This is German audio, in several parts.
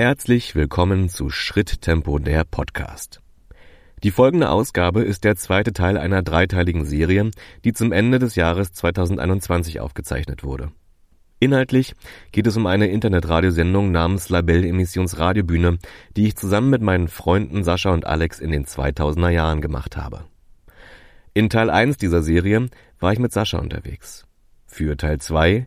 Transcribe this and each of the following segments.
Herzlich willkommen zu Schritttempo der Podcast. Die folgende Ausgabe ist der zweite Teil einer dreiteiligen Serie, die zum Ende des Jahres 2021 aufgezeichnet wurde. Inhaltlich geht es um eine Internetradiosendung namens Labelle Emissions Radiobühne, die ich zusammen mit meinen Freunden Sascha und Alex in den 2000er Jahren gemacht habe. In Teil 1 dieser Serie war ich mit Sascha unterwegs. Für Teil 2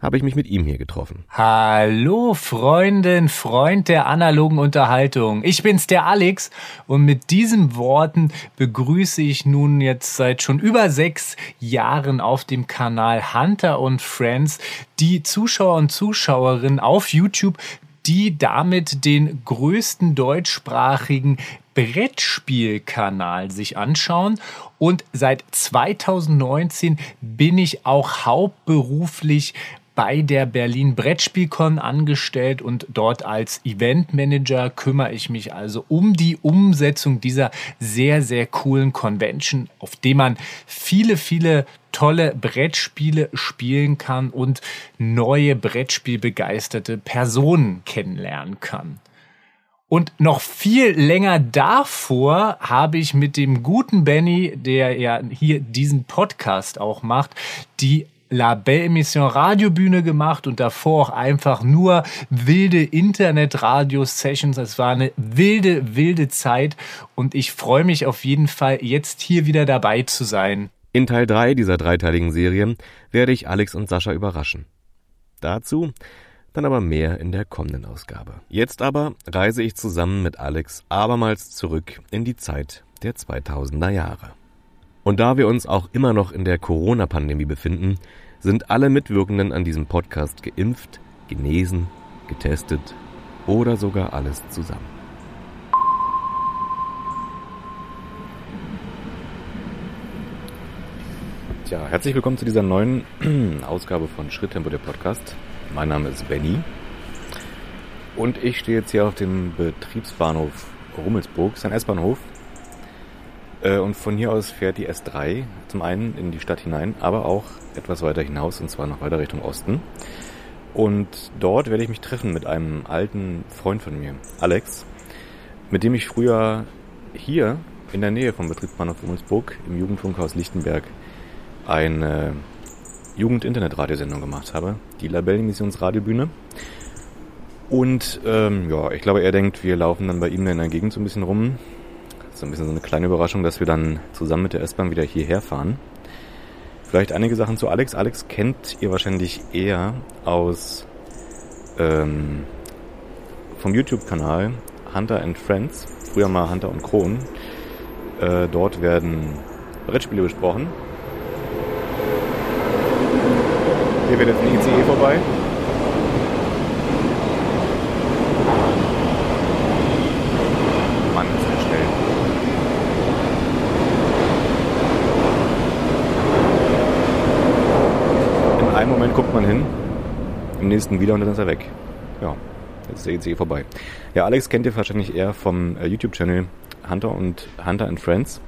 habe ich mich mit ihm hier getroffen. Hallo Freundin, Freund der analogen Unterhaltung. Ich bin's der Alex und mit diesen Worten begrüße ich nun jetzt seit schon über sechs Jahren auf dem Kanal Hunter und Friends die Zuschauer und Zuschauerinnen auf YouTube, die damit den größten deutschsprachigen Brettspielkanal sich anschauen. Und seit 2019 bin ich auch hauptberuflich bei der Berlin Brettspielcon angestellt und dort als Eventmanager kümmere ich mich also um die Umsetzung dieser sehr, sehr coolen Convention, auf dem man viele, viele tolle Brettspiele spielen kann und neue Brettspielbegeisterte Personen kennenlernen kann. Und noch viel länger davor habe ich mit dem guten Benny, der ja hier diesen Podcast auch macht, die La Belle Emission Radiobühne gemacht und davor auch einfach nur wilde Internet-Radio-Sessions. Es war eine wilde, wilde Zeit und ich freue mich auf jeden Fall, jetzt hier wieder dabei zu sein. In Teil 3 dieser dreiteiligen Serie werde ich Alex und Sascha überraschen. Dazu dann aber mehr in der kommenden Ausgabe. Jetzt aber reise ich zusammen mit Alex abermals zurück in die Zeit der 2000er Jahre. Und da wir uns auch immer noch in der Corona-Pandemie befinden, sind alle Mitwirkenden an diesem Podcast geimpft, genesen, getestet oder sogar alles zusammen. Tja, herzlich willkommen zu dieser neuen Ausgabe von Schritttempo der Podcast. Mein Name ist Benny und ich stehe jetzt hier auf dem Betriebsbahnhof Rummelsburg, sein S-Bahnhof und von hier aus fährt die S3 zum einen in die Stadt hinein, aber auch etwas weiter hinaus und zwar noch weiter Richtung Osten. Und dort werde ich mich treffen mit einem alten Freund von mir, Alex, mit dem ich früher hier in der Nähe vom Betriebsbahnhof Rummelsburg im Jugendfunkhaus Lichtenberg eine Jugend-Internet-Radiosendung gemacht habe, die Labellenmissionsradiobühne. Und ähm, ja, ich glaube, er denkt, wir laufen dann bei ihm in der Gegend so ein bisschen rum, so ein bisschen so eine kleine Überraschung, dass wir dann zusammen mit der S-Bahn wieder hierher fahren. Vielleicht einige Sachen zu Alex. Alex kennt ihr wahrscheinlich eher aus ähm, vom YouTube-Kanal Hunter and Friends, früher mal Hunter und Kron. Äh, dort werden Brettspiele besprochen. Hier wird jetzt ein ICE vorbei. guckt man hin, im nächsten wieder und dann ist er weg. Ja, jetzt ist der ECE vorbei. Ja, Alex kennt ihr wahrscheinlich eher vom äh, YouTube-Channel Hunter und Hunter and Friends.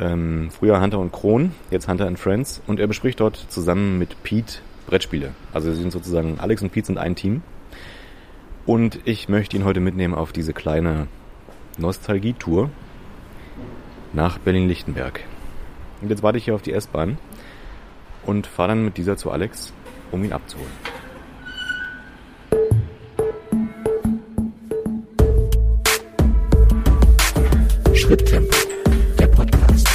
Ähm, früher Hunter und Kron, jetzt Hunter and Friends. Und er bespricht dort zusammen mit Pete Brettspiele. Also sie sind sozusagen, Alex und Pete sind ein Team. Und ich möchte ihn heute mitnehmen auf diese kleine Nostalgie-Tour nach Berlin-Lichtenberg. Und jetzt warte ich hier auf die S-Bahn und fahre dann mit dieser zu Alex, um ihn abzuholen. Schritttempo, der Podcast.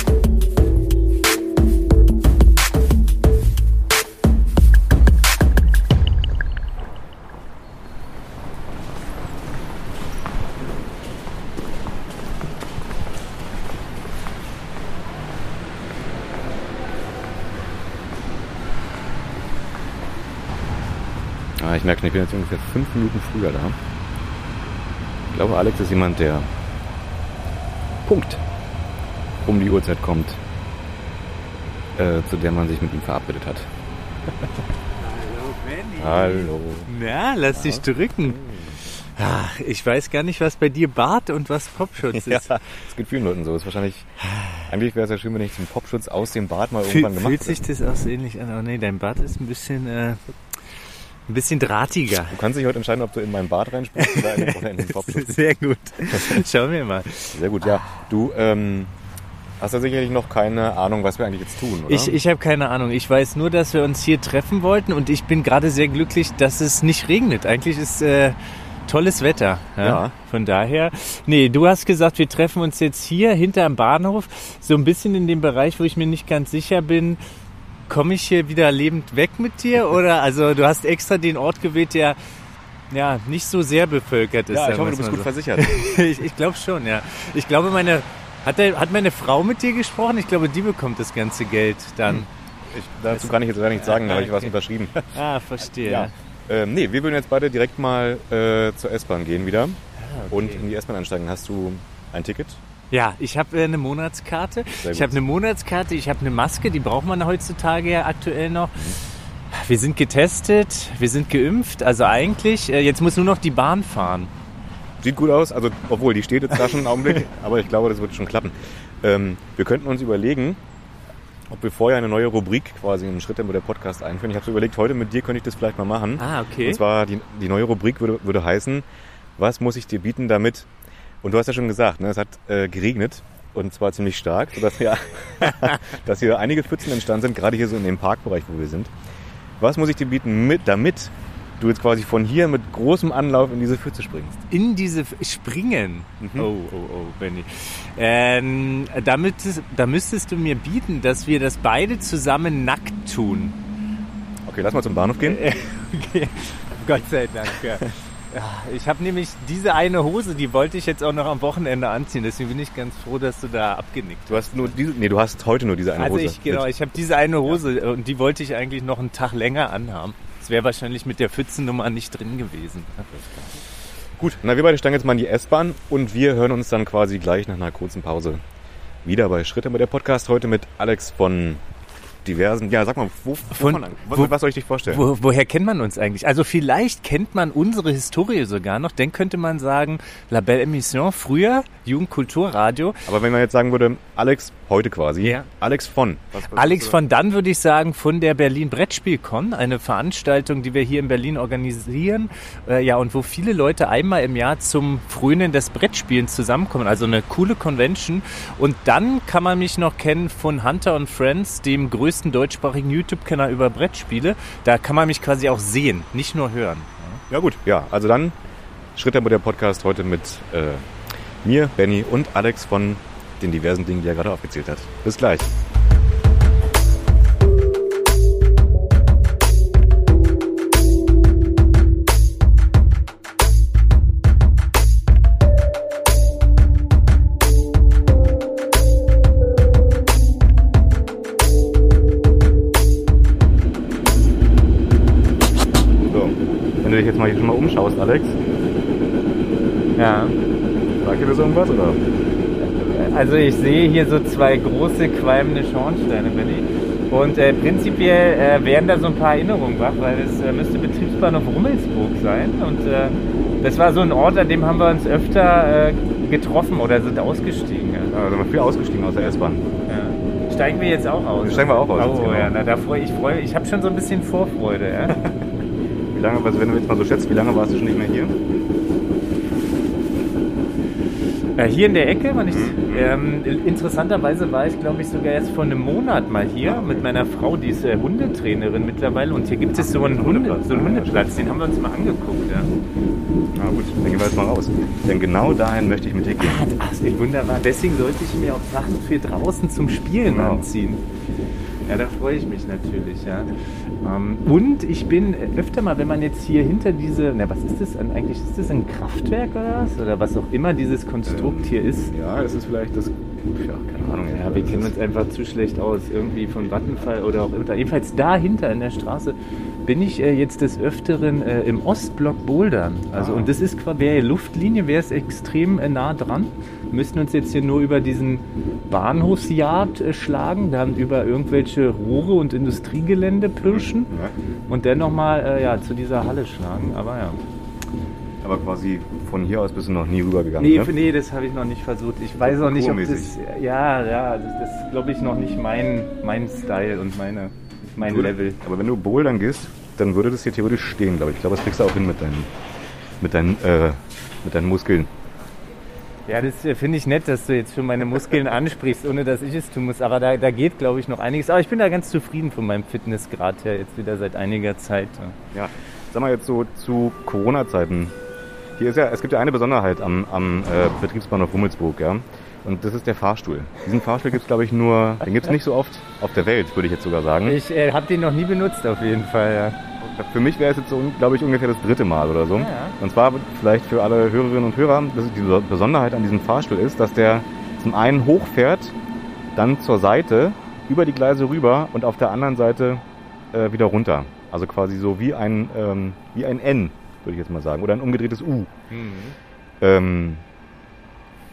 Ah, ich merke, ich bin jetzt ungefähr fünf Minuten früher da. Ich glaube, Alex ist jemand, der Punkt um die Uhrzeit kommt, äh, zu der man sich mit ihm verabredet hat. Hallo Benny. Hallo. Na, lass dich drücken. Ach, ich weiß gar nicht, was bei dir Bart und was Popschutz Ja, ist. es geht vielen Leuten so. Ist wahrscheinlich, eigentlich wäre es ja schön, wenn ich zum Popschutz aus dem Bart mal Fühl, irgendwann gemacht fühlt sich das auch so ähnlich an? Oh nee, dein Bart ist ein bisschen, äh, Ein bisschen drahtiger. Du kannst dich heute entscheiden, ob du in meinen Bart reinspringst oder in, oder in den Kopf. Sehr gut. Schauen wir mal. Sehr gut, ja. Du ähm, hast ja sicherlich noch keine Ahnung, was wir eigentlich jetzt tun, oder? Ich, ich habe keine Ahnung. Ich weiß nur, dass wir uns hier treffen wollten und ich bin gerade sehr glücklich, dass es nicht regnet. Eigentlich ist äh, tolles Wetter. Ja? Ja. Von daher. Nee, du hast gesagt, wir treffen uns jetzt hier hinterm Bahnhof, so ein bisschen in dem Bereich, wo ich mir nicht ganz sicher bin. Komme ich hier wieder lebend weg mit dir? Oder also du hast extra den Ort gewählt, der ja nicht so sehr bevölkert ist. ja, ich hoffe, du bist gut so. versichert. ich ich glaube schon, ja. Ich glaube, meine. Hat, der, hat meine Frau mit dir gesprochen? Ich glaube, die bekommt das ganze Geld dann. Ich, dazu kann ich jetzt leider nichts sagen, da habe ich was Okay. unterschrieben. Ah, verstehe. Ja. Ähm, nee, wir würden jetzt beide direkt mal äh, zur S-Bahn gehen wieder und in die S-Bahn einsteigen. Hast du ein Ticket? Ja, ich habe äh, eine Monatskarte. Ich habe eine Monatskarte, ich habe eine Maske, die braucht man heutzutage ja aktuell noch. Wir sind getestet, wir sind geimpft, also eigentlich, äh, jetzt muss nur noch die Bahn fahren. Sieht gut aus, also obwohl die steht jetzt da schon einen Augenblick, aber ich glaube, das wird schon klappen. Ähm, wir könnten uns überlegen, ob wir vorher eine neue Rubrik quasi im Schritttempo der Podcast einführen. Ich habe so überlegt, heute mit dir könnte ich das vielleicht mal machen. Ah, okay. Und zwar die, die neue Rubrik würde, würde heißen, was muss ich dir bieten, damit... Und du hast ja schon gesagt, ne, es hat äh, geregnet und zwar ziemlich stark, sodass hier, dass hier einige Pfützen entstanden sind, gerade hier so in dem Parkbereich, wo wir sind. Was muss ich dir bieten, mit, damit du jetzt quasi von hier mit großem Anlauf in diese Pfütze springst? In diese F- Springen. Mhm. Oh, oh, oh, Benny. Ähm, damit, da müsstest du mir bieten, dass wir das beide zusammen nackt tun. Okay, lass mal zum Bahnhof gehen. Okay. Gott sei Dank, ja. Ja, Ich habe nämlich diese eine Hose, die wollte ich jetzt auch noch am Wochenende anziehen. Deswegen bin ich ganz froh, dass du da abgenickt Du hast nur diese, nee, du hast heute nur diese eine Also Hose. ich, genau, ich habe diese eine Hose und die wollte ich eigentlich noch einen Tag länger anhaben. Das wäre wahrscheinlich mit der Pfützennummer nicht drin gewesen. Gut, na wir beide steigen jetzt mal in die S-Bahn und wir hören uns dann quasi gleich nach einer kurzen Pause wieder bei Schritte mit der Podcast heute mit Alex von diversen. Ja, sag mal, wo, Von- wovon- was, wo- was soll ich dich vorstellen? Wo, woher kennt man uns eigentlich? Also vielleicht kennt man unsere Historie sogar noch. Dann könnte man sagen, La Belle Émission, früher Jugendkulturradio. Aber wenn man jetzt sagen würde, Alex heute quasi, Ja. Alex von. Was, was Alex von dann würde ich sagen von der Berlin Brettspielcon, eine Veranstaltung, die wir hier in Berlin organisieren, äh, ja und wo viele Leute einmal im Jahr zum Frönen des Brettspielens zusammenkommen, also eine coole Convention. Und dann kann man mich noch kennen von Hunter und Friends, dem größten deutschsprachigen YouTube-Kanal über Brettspiele. Da kann man mich quasi auch sehen, nicht nur hören. Ja gut, ja, also dann Schritte mit der Podcast heute mit äh, mir, Benny und Alex von den diversen Dingen, die er gerade aufgezählt hat. Bis gleich. Du dich jetzt mal hier schon mal umschaust, Alex, Ja. sagt dir das irgendwas oder? Also ich sehe hier so zwei große qualmende Schornsteine, Benny. Und äh, prinzipiell äh, wären da so ein paar Erinnerungen wach, weil es äh, müsste Betriebsbahnhof Rummelsburg sein. Und äh, das war so ein Ort, an dem haben wir uns öfter äh, getroffen oder sind ausgestiegen. Ja. Ja, sind wir viel ausgestiegen aus der S-Bahn. Ja. Steigen wir jetzt auch aus? Steigen wir auch aus, Oh genau. ja, na, da freu, ich freue Ich habe schon so ein bisschen Vorfreude. Ja? Wie lange, also wenn du jetzt mal so schätzt, wie lange warst du schon nicht mehr hier? Äh, hier in der Ecke, wenn ich, Mhm. ähm, interessanterweise war ich, glaube ich, sogar erst vor einem Monat mal hier mit meiner Frau, die ist äh, Hundetrainerin mittlerweile und hier gibt es so einen, Hunde, Hundeplatz. so einen Hundeplatz, den haben wir uns mal angeguckt. Ja. Na gut, dann gehen wir jetzt mal raus. Denn genau dahin möchte ich mit dir gehen. Ach, das ist wunderbar. Deswegen sollte ich mir auch Sachen für draußen zum Spielen Genau. anziehen. Ja, da freue ich mich natürlich, ja. Ähm, und ich bin äh, öfter mal, wenn man jetzt hier hinter diese, na was ist das eigentlich? Ist das ein Kraftwerk oder was? Oder was auch immer dieses Konstrukt hier ist? Ja, es ist vielleicht das. Ja, keine Ahnung. Ja, wir kennen uns einfach zu schlecht aus. Irgendwie von Vattenfall oder auch immer. Jedenfalls dahinter in der Straße bin ich äh, jetzt des Öfteren äh, im Ostblock Bouldern. Also, Ah. und das ist quasi, wäre Luftlinie, wäre es extrem nah dran. Wir müssten uns jetzt hier nur über diesen Bahnhofsjagd äh, schlagen, dann über irgendwelche Rohre und Industriegelände pirschen Ja, und dann nochmal äh, ja, zu dieser Halle schlagen. Aber ja. aber quasi von hier aus bist du noch nie rübergegangen. Nee, ne? nee, das habe ich noch nicht versucht. Ich weiß auch nicht, ob das. Ja, ja, das, das ist, glaube ich, noch nicht mein, mein Style und meine, mein Gut. Level. Aber wenn du bouldern gehst, dann würde das hier theoretisch stehen, glaube ich. Ich glaube, das kriegst du auch hin mit deinen, mit deinen, äh, mit deinen Muskeln. Ja, das äh, finde ich nett, dass du jetzt schon meine Muskeln ansprichst, ohne dass ich es tun muss. Aber da, da geht, glaube ich, noch einiges. Aber ich bin da ganz zufrieden von meinem Fitnessgrad her, jetzt wieder seit einiger Zeit. Ja, sag mal jetzt so zu Corona-Zeiten. Hier ist ja, es gibt ja eine Besonderheit am, am äh, Betriebsbahnhof Rummelsburg, ja. Und das ist der Fahrstuhl. Diesen Fahrstuhl gibt es, glaube ich, nur, den gibt es nicht so oft auf der Welt, würde ich jetzt sogar sagen. Ich äh, habe den noch nie benutzt, auf jeden Fall, ja. Für mich wäre es jetzt, so, glaube ich, ungefähr das dritte Mal oder so. Ja. Und zwar vielleicht für alle Hörerinnen und Hörer, dass die Besonderheit an diesem Fahrstuhl ist, dass der zum einen hochfährt, dann zur Seite, über die Gleise rüber und auf der anderen Seite äh, wieder runter. Also quasi so wie ein, ähm, wie ein N, würde ich jetzt mal sagen. Oder ein umgedrehtes U. Ähm,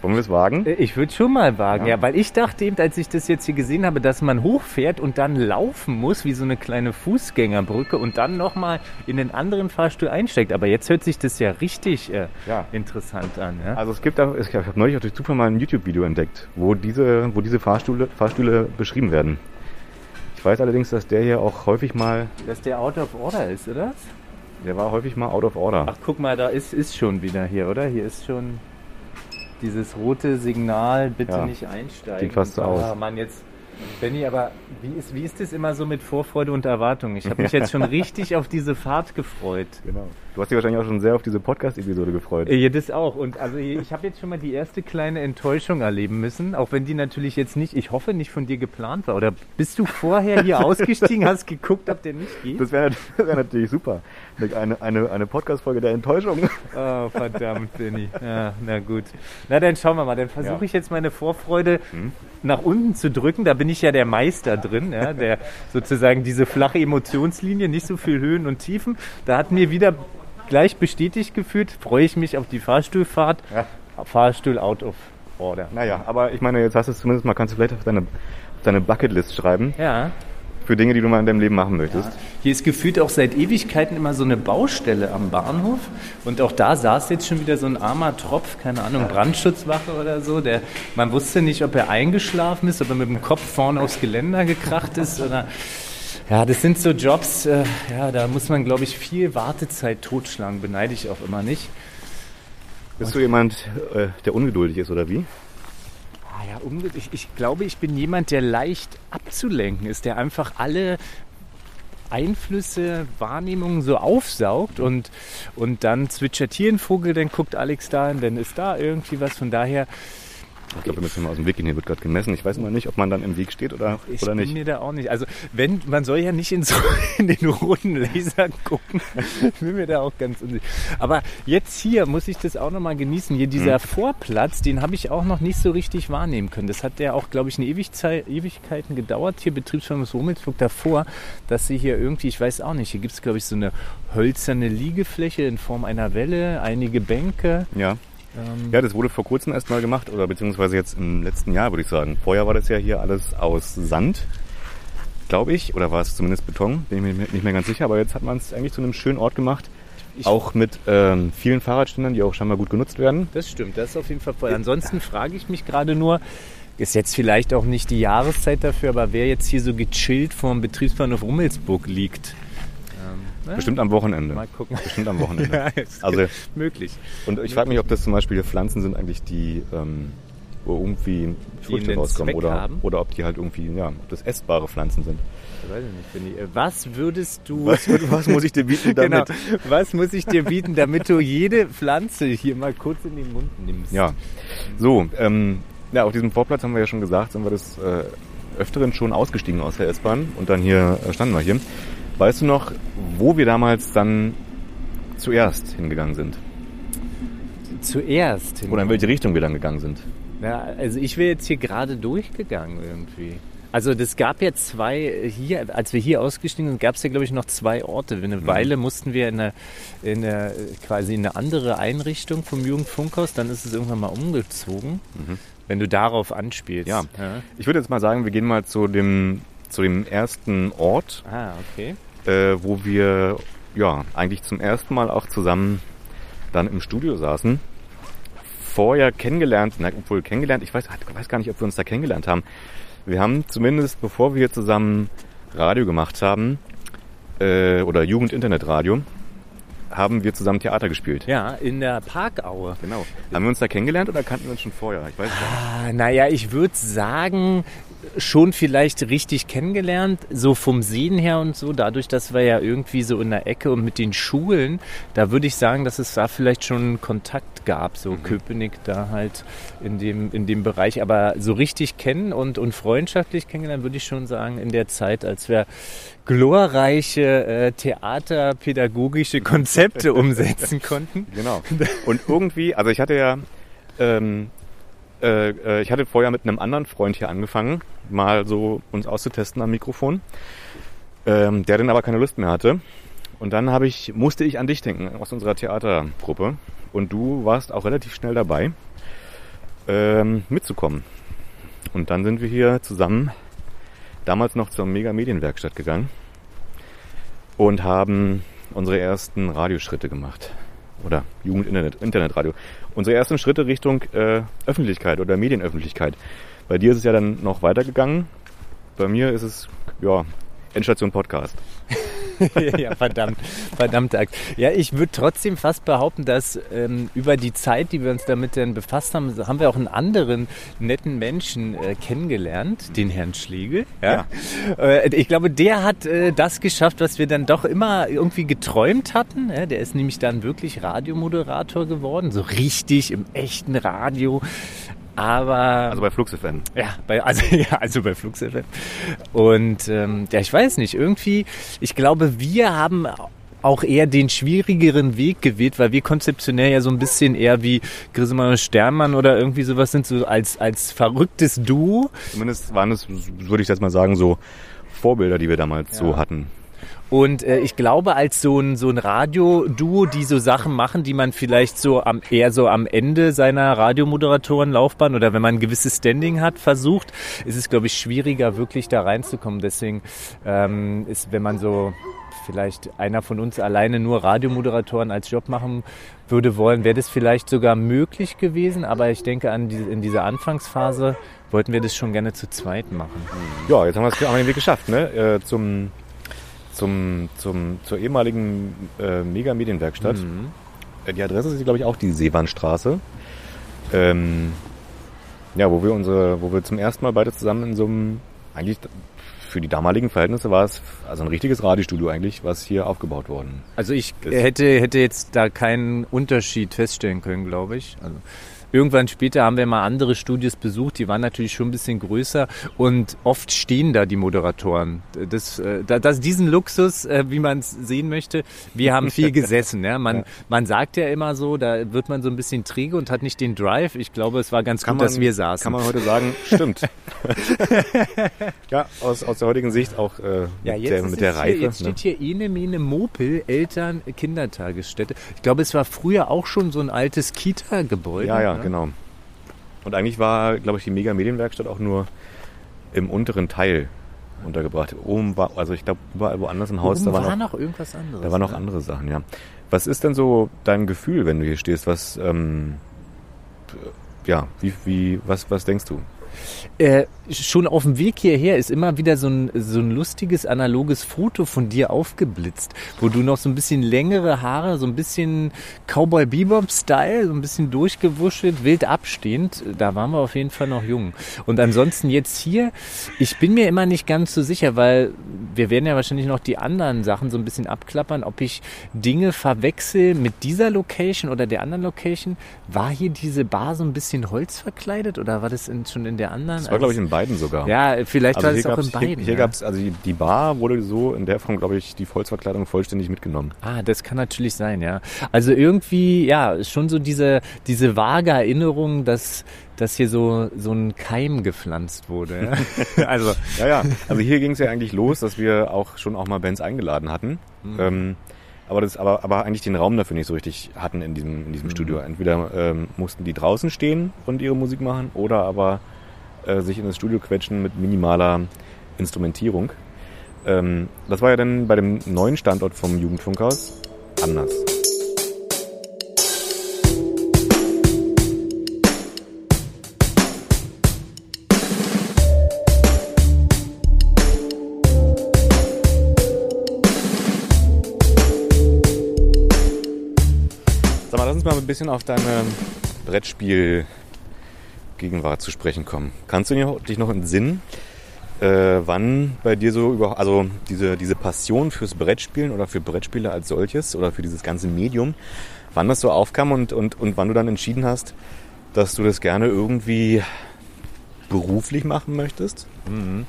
wollen wir es wagen? Äh, Ich würde schon mal wagen, Ja. ja. weil ich dachte eben, als ich das jetzt hier gesehen habe, dass man hochfährt und dann laufen muss, wie so eine kleine Fußgängerbrücke und dann nochmal in den anderen Fahrstuhl einsteigt. Aber jetzt hört sich das ja richtig äh, Ja. interessant an. Ja? Also es gibt da, ich habe neulich auch durch Zufall mal ein YouTube-Video entdeckt, wo diese, wo diese Fahrstühle, Fahrstühle beschrieben werden. Ich weiß allerdings, dass der hier auch häufig mal, Dass der out of order ist, oder? der war häufig mal out of order. Ach, guck mal, da ist, ist schon wieder hier, oder? Hier ist schon dieses rote Signal, bitte Ja, nicht einsteigen. sieht fast so ah, aus. Mann, jetzt. Benny, aber wie ist, wie ist das immer so mit Vorfreude und Erwartung? Ich habe mich jetzt schon richtig auf diese Fahrt gefreut. Genau. Du hast dich wahrscheinlich auch schon sehr auf diese Podcast-Episode gefreut. Ja, das auch. Und also ich habe jetzt schon mal die erste kleine Enttäuschung erleben müssen, auch wenn die natürlich jetzt nicht, ich hoffe, nicht von dir geplant war. Oder bist du vorher hier ausgestiegen, hast geguckt, ob der nicht geht? Das wäre wär natürlich super. Eine, eine, eine Podcast-Folge der Enttäuschung. Oh, verdammt, Benny. Ja, na gut. Na, dann schauen wir mal. Dann versuche Ja. ich jetzt meine Vorfreude nach unten zu drücken. Da bin ich ja der Meister drin, ja, der sozusagen diese flache Emotionslinie, nicht so viel Höhen und Tiefen. Da hat mir wieder gleich bestätigt gefühlt, freue ich mich auf die Fahrstuhlfahrt. Ja. Fahrstuhl out of order. Naja, aber ich meine, jetzt hast du es zumindest mal, kannst du vielleicht auf deine, auf deine Bucketlist schreiben Ja. für Dinge, die du mal in deinem Leben machen möchtest. Hier ist gefühlt auch seit Ewigkeiten immer so eine Baustelle am Bahnhof. Und auch da saß jetzt schon wieder so ein armer Tropf, keine Ahnung, Brandschutzwache oder so. Der, man wusste nicht, ob er eingeschlafen ist, ob er mit dem Kopf vorne aufs Geländer gekracht ist oder. Ja, das sind so Jobs, äh, ja, da muss man, glaube ich, viel Wartezeit totschlagen. Beneide ich auch immer nicht. Bist du jemand, äh, der ungeduldig ist oder wie? Ah ja, umge- ich, ich glaube, ich bin jemand, der leicht abzulenken ist, der einfach alle Einflüsse, Wahrnehmungen so aufsaugt und, und dann zwitschert hier ein Vogel, dann guckt Alex dahin, dann ist da irgendwie was. Von daher, Ich glaube, wir müssen mal aus dem Weg gehen. Hier wird gerade gemessen. Ich weiß immer nicht, ob man dann im Weg steht oder, ich oder bin nicht. mir da auch nicht. Also, wenn, man soll ja nicht in, so, in den roten Laser gucken. Ich bin mir da auch ganz unsicher. Aber jetzt hier muss ich das auch nochmal genießen. Hier dieser Mhm. Vorplatz, den habe ich auch noch nicht so richtig wahrnehmen können. Das hat ja auch, glaube ich, eine Ewigzei- Ewigkeiten gedauert. Hier Betriebsvermögens Rummelsburg davor, dass sie hier irgendwie, ich weiß auch nicht, hier gibt es, glaube ich, so eine hölzerne Liegefläche in Form einer Welle, einige Bänke. Ja. Ähm, ja, das wurde vor kurzem erst mal gemacht oder beziehungsweise jetzt im letzten Jahr, würde ich sagen. Vorher war das ja hier alles aus Sand, glaube ich, oder war es zumindest Beton, bin ich mir nicht mehr ganz sicher. Aber jetzt hat man es eigentlich zu einem schönen Ort gemacht. Ich- auch mit ähm, vielen Fahrradständern, die auch scheinbar gut genutzt werden. Das stimmt, das ist auf jeden Fall voll. Ansonsten frage ich mich gerade nur, ist jetzt vielleicht auch nicht die Jahreszeit dafür, aber wer jetzt hier so gechillt vorm Betriebsbahnhof Rummelsburg liegt. Ne? Bestimmt am Wochenende. Mal gucken. Bestimmt am Wochenende. Ja, ist Also, möglich. und ich frage mich, ob das zum Beispiel Pflanzen sind eigentlich, die ähm, irgendwie Früchte rauskommen Zweck oder, haben? oder ob die halt irgendwie, ja, ob das essbare Pflanzen sind. Ich weiß nicht, Benni. Äh, Was würdest du... Was, was muss ich dir bieten damit? Genau. Was muss ich dir bieten, damit du jede Pflanze hier mal kurz in den Mund nimmst? Ja, so, ähm, ja, auf diesem Vorplatz haben wir ja schon gesagt, sind wir des äh, Öfteren schon ausgestiegen aus der S-Bahn und dann hier äh, standen wir hier. Weißt du noch, wo wir damals dann zuerst hingegangen sind? Zuerst. Oder in welche Richtung wir dann gegangen sind? Ja, also ich wäre jetzt hier gerade durchgegangen irgendwie. Also das gab ja zwei hier, als wir hier ausgestiegen sind, gab es ja glaube ich noch zwei Orte. Eine Mhm. Weile mussten wir in eine, in eine quasi in eine andere Einrichtung vom Jugendfunkhaus, dann ist es irgendwann mal umgezogen. Wenn du darauf anspielst. Mhm. Ja. Ich würde jetzt mal sagen, wir gehen mal zu dem, zu dem ersten Ort, Ah, okay. Äh, wo wir ja eigentlich zum ersten Mal auch zusammen dann im Studio saßen. Vorher kennengelernt, na, obwohl kennengelernt, ich weiß, ich weiß gar nicht, ob wir uns da kennengelernt haben. Wir haben zumindest, bevor wir zusammen Radio gemacht haben, äh, oder Jugend-Internet-Radio haben wir zusammen Theater gespielt. Ja, in der Parkaue. Genau. Haben wir uns da kennengelernt oder kannten wir uns schon vorher? Ich weiß ah, nicht. Naja, ich würde sagen, schon vielleicht richtig kennengelernt, so vom Sehen her und so, dadurch, dass wir ja irgendwie so in der Ecke und mit den Schulen, da würde ich sagen, dass es da vielleicht schon Kontakt gab, so mhm. Köpenick da halt in dem, in dem Bereich, aber so richtig kennen und, und freundschaftlich kennengelernt, würde ich schon sagen, in der Zeit, als wir glorreiche äh, theaterpädagogische Konzepte umsetzen konnten. Genau. Und irgendwie, also ich hatte ja ähm, äh, äh, ich hatte vorher mit einem anderen Freund hier angefangen, mal so uns auszutesten am Mikrofon, ähm, der dann aber keine Lust mehr hatte. Und dann habe ich, musste ich an dich denken, aus unserer Theatergruppe. Und du warst auch relativ schnell dabei, ähm, mitzukommen. Und dann sind wir hier zusammen damals noch zur Mega Medienwerkstatt gegangen und haben unsere ersten Radioschritte gemacht. Oder Jugend-Internet, Internetradio unsere ersten Schritte Richtung äh, Öffentlichkeit oder Medienöffentlichkeit. Bei dir ist es ja dann noch weitergegangen. Bei mir ist es, ja, Endstation Podcast. ja, verdammt, verdammt. Ja, ich würde trotzdem fast behaupten, dass ähm, über die Zeit, die wir uns damit dann befasst haben, haben wir auch einen anderen netten Menschen äh, kennengelernt, den Herrn Schlegel. Ja? ja. Äh, ich glaube, der hat äh, das geschafft, was wir dann doch immer irgendwie geträumt hatten. Ja, der ist nämlich dann wirklich Radiomoderator geworden, so richtig im echten Radio. Aber. Also bei Flux FM. Ja, bei, also, ja, also bei Flux FM. Und ähm, ja, ich weiß nicht, irgendwie, ich glaube, wir haben auch eher den schwierigeren Weg gewählt, weil wir konzeptionell ja so ein bisschen eher wie Grissemann und Sternmann oder irgendwie sowas sind, so als, als verrücktes Duo. Zumindest waren es, würde ich jetzt mal sagen, so Vorbilder, die wir damals ja. so hatten. Und äh, ich glaube, als so ein, so ein Radioduo, die so Sachen machen, die man vielleicht so am, eher so am Ende seiner Radiomoderatorenlaufbahn oder wenn man ein gewisses Standing hat, versucht, ist es, glaube ich, schwieriger, wirklich da reinzukommen. Deswegen ähm, ist, wenn man so vielleicht einer von uns alleine nur Radiomoderatoren als Job machen würde wollen, wäre das vielleicht sogar möglich gewesen. Aber ich denke, an die, in dieser Anfangsphase wollten wir das schon gerne zu zweit machen. Ja, jetzt haben wir es wir den Weg geschafft, ne? Äh, zum zum, zum, zur ehemaligen äh, Mega-Medienwerkstatt. Mhm. Die Adresse ist, glaube ich, auch die Seebahnstraße. Ähm, ja, wo wir unsere, wo wir zum ersten Mal beide zusammen in so einem, eigentlich für die damaligen Verhältnisse war es also ein richtiges Radiostudio eigentlich, was hier aufgebaut worden. Also ich hätte, hätte jetzt da keinen Unterschied feststellen können, glaube ich. Also Irgendwann später haben wir mal andere Studios besucht, die waren natürlich schon ein bisschen größer und oft stehen da die Moderatoren. Das, äh, das, diesen Luxus, äh, wie man es sehen möchte, wir haben viel gesessen. Ja? Man, ja. man sagt ja immer so, da wird man so ein bisschen träge und hat nicht den Drive. Ich glaube, es war ganz kann gut, man, dass wir saßen. Kann man heute sagen, stimmt. ja, aus, aus der heutigen Sicht auch äh, ja, jetzt der, mit der Reife. Hier, jetzt ne? steht hier Ene Mene Mopel, Eltern, Kindertagesstätte. Ich glaube, es war früher auch schon so ein altes Kita-Gebäude. Ja, ja, genau. Und eigentlich war, glaube ich, die Mega Medienwerkstatt auch nur im unteren Teil untergebracht. Oben war, also ich glaube, überall woanders im Haus, Oben da war, war noch, noch, irgendwas anderes. Da waren noch ne? andere Sachen, ja. Was ist denn so dein Gefühl, wenn du hier stehst? Was, ähm, ja, wie, wie, was, was denkst du? Äh, schon auf dem Weg hierher ist immer wieder so ein, so ein lustiges analoges Foto von dir aufgeblitzt, wo du noch so ein bisschen längere Haare, so ein bisschen Cowboy Bebop Style, so ein bisschen durchgewuschelt, wild abstehend. Da waren wir auf jeden Fall noch jung. Und ansonsten jetzt hier, ich bin mir immer nicht ganz so sicher, weil wir werden ja wahrscheinlich noch die anderen Sachen so ein bisschen abklappern, ob ich Dinge verwechsel mit dieser Location oder der anderen Location. War hier diese Bar so ein bisschen holzverkleidet oder war das in, schon in der anderen? Das war, glaube ich, in beiden sogar. Ja, vielleicht also war es auch in beiden. Hier, hier ja. gab es, also die, die, Bar wurde so in der Form, glaube ich, die Volksverkleidung vollständig mitgenommen. Ah, das kann natürlich sein, ja. Also irgendwie, ja, schon so diese, diese vage Erinnerung, dass, dass hier so, so ein Keim gepflanzt wurde. Ja? also. ja, ja. Also hier ging es ja eigentlich los, dass wir auch schon auch mal Bands eingeladen hatten. Mhm. Ähm, aber das aber aber eigentlich den Raum dafür nicht so richtig hatten in diesem in diesem mhm. Studio. Entweder ähm, mussten die draußen stehen und ihre Musik machen oder aber äh, sich in das Studio quetschen mit minimaler Instrumentierung. Ähm, das war ja dann bei dem neuen Standort vom Jugendfunkhaus anders. Sag mal, lass uns mal ein bisschen auf deine Brettspiel- Brettspiel-Gegenwart zu sprechen kommen. Kannst du dich noch entsinnen, äh, wann bei dir so über, also diese, diese Passion fürs Brettspielen oder für Brettspiele als solches oder für dieses ganze Medium, wann das so aufkam und, und, und wann du dann entschieden hast, dass du das gerne irgendwie beruflich machen möchtest? Mhm.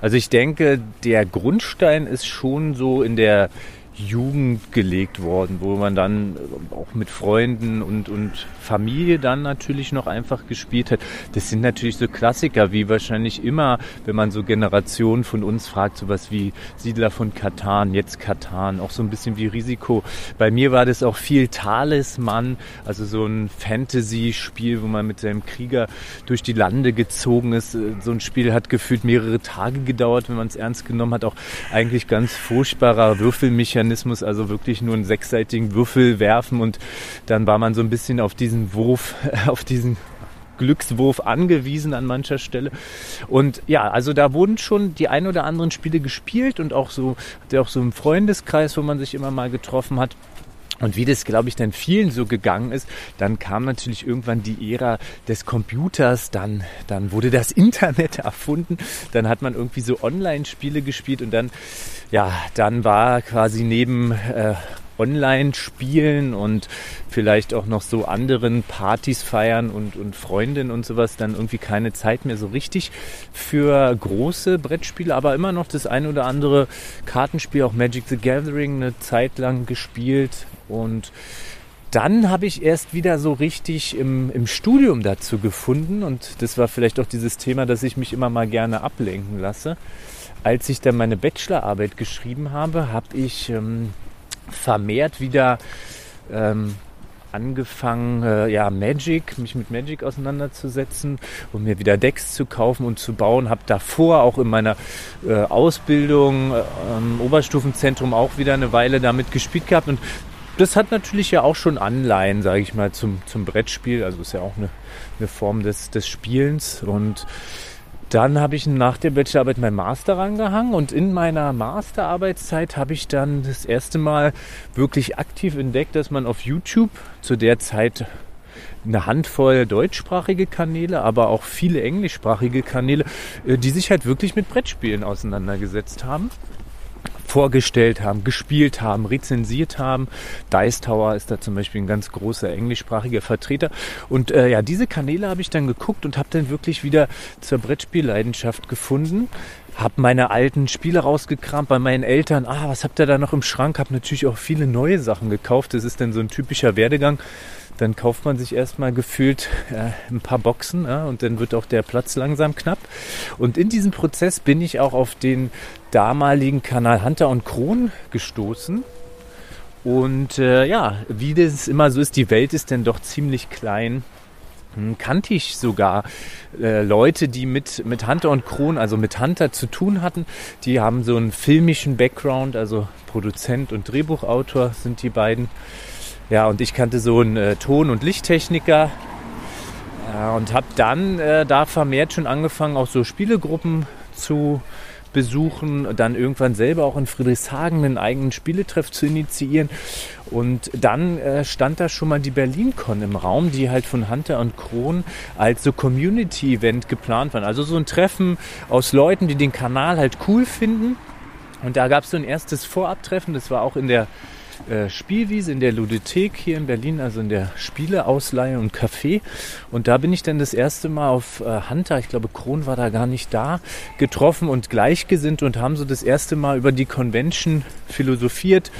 Also ich denke, der Grundstein ist schon so in der Jugend gelegt worden, wo man dann auch mit Freunden und, und Familie dann natürlich noch einfach gespielt hat. Das sind natürlich so Klassiker, wie wahrscheinlich immer, wenn man so Generationen von uns fragt, sowas wie Siedler von Katan, jetzt Katan, auch so ein bisschen wie Risiko. Bei mir war das auch viel Talisman, also so ein Fantasy-Spiel, wo man mit seinem Krieger durch die Lande gezogen ist. So ein Spiel hat gefühlt mehrere Tage gedauert, wenn man es ernst genommen hat. Auch eigentlich ganz furchtbarer Würfelmechanismus Mechanismus, also wirklich nur einen sechsseitigen Würfel werfen und dann war man so ein bisschen auf diesen Wurf, auf diesen Glückswurf angewiesen an mancher Stelle. Und ja, also da wurden schon die ein oder anderen Spiele gespielt und auch so, auch so im Freundeskreis, wo man sich immer mal getroffen hat. Und wie das, glaube ich, dann vielen so gegangen ist, dann kam natürlich irgendwann die Ära des Computers, dann, dann wurde das Internet erfunden, dann hat man irgendwie so Online-Spiele gespielt und dann, ja, dann war quasi neben äh, Online-Spielen und vielleicht auch noch so anderen Partys feiern und, und Freundinnen und sowas dann irgendwie keine Zeit mehr so richtig für große Brettspiele, aber immer noch das ein oder andere Kartenspiel, auch Magic the Gathering eine Zeit lang gespielt und dann habe ich erst wieder so richtig im, im Studium dazu gefunden und das war vielleicht auch dieses Thema, dass ich mich immer mal gerne ablenken lasse. Als ich dann meine Bachelorarbeit geschrieben habe, habe ich ähm, vermehrt wieder ähm, angefangen, äh, ja, Magic, mich mit Magic auseinanderzusetzen und mir wieder Decks zu kaufen und zu bauen. Habe davor auch in meiner äh, Ausbildung äh, im Oberstufenzentrum auch wieder eine Weile damit gespielt gehabt und das hat natürlich ja auch schon Anleihen, sage ich mal, zum, zum Brettspiel. Also ist ja auch eine, eine Form des, des Spielens und dann habe ich nach der Bachelorarbeit mein Master rangehangen und in meiner Masterarbeitszeit habe ich dann das erste Mal wirklich aktiv entdeckt, dass man auf YouTube zu der Zeit eine Handvoll deutschsprachige Kanäle, aber auch viele englischsprachige Kanäle, äh, die sich halt wirklich mit Brettspielen auseinandergesetzt haben vorgestellt haben, gespielt haben, rezensiert haben. Dice Tower ist da zum Beispiel ein ganz großer englischsprachiger Vertreter. Und äh, ja, diese Kanäle habe ich dann geguckt und habe dann wirklich wieder zur Brettspielleidenschaft gefunden. Hab meine alten Spiele rausgekramt bei meinen Eltern. Ah, was habt ihr da noch im Schrank? Hab natürlich auch viele neue Sachen gekauft. Das ist dann so ein typischer Werdegang dann kauft man sich erstmal gefühlt äh, ein paar Boxen ja, und dann wird auch der Platz langsam knapp. Und in diesem Prozess bin ich auch auf den damaligen Kanal Hunter und Kron gestoßen. Und äh, ja, wie das immer so ist, die Welt ist dann doch ziemlich klein. Hm, kannte ich sogar äh, Leute, die mit, mit Hunter und Kron, also mit Hunter zu tun hatten. Die haben so einen filmischen Background, also Produzent und Drehbuchautor sind die beiden. Ja, und ich kannte so einen äh, Ton- und Lichttechniker und habe dann äh, da vermehrt schon angefangen, auch so Spielegruppen zu besuchen, dann irgendwann selber auch in Friedrichshagen einen eigenen Spieletreff zu initiieren. Und dann äh, stand da schon mal die BerlinCon im Raum, die halt von Hunter und Kron als so Community-Event geplant waren. Also so ein Treffen aus Leuten, die den Kanal halt cool finden. Und da gab es so ein erstes Vorabtreffen, das war auch in der äh, Spielwiese in der Ludothek hier in Berlin, also in der Spieleausleihe und Café. Und da bin ich dann das erste Mal auf äh, Hunter, ich glaube Kron war da gar nicht da, getroffen und gleichgesinnt und haben so das erste Mal über die Convention philosophiert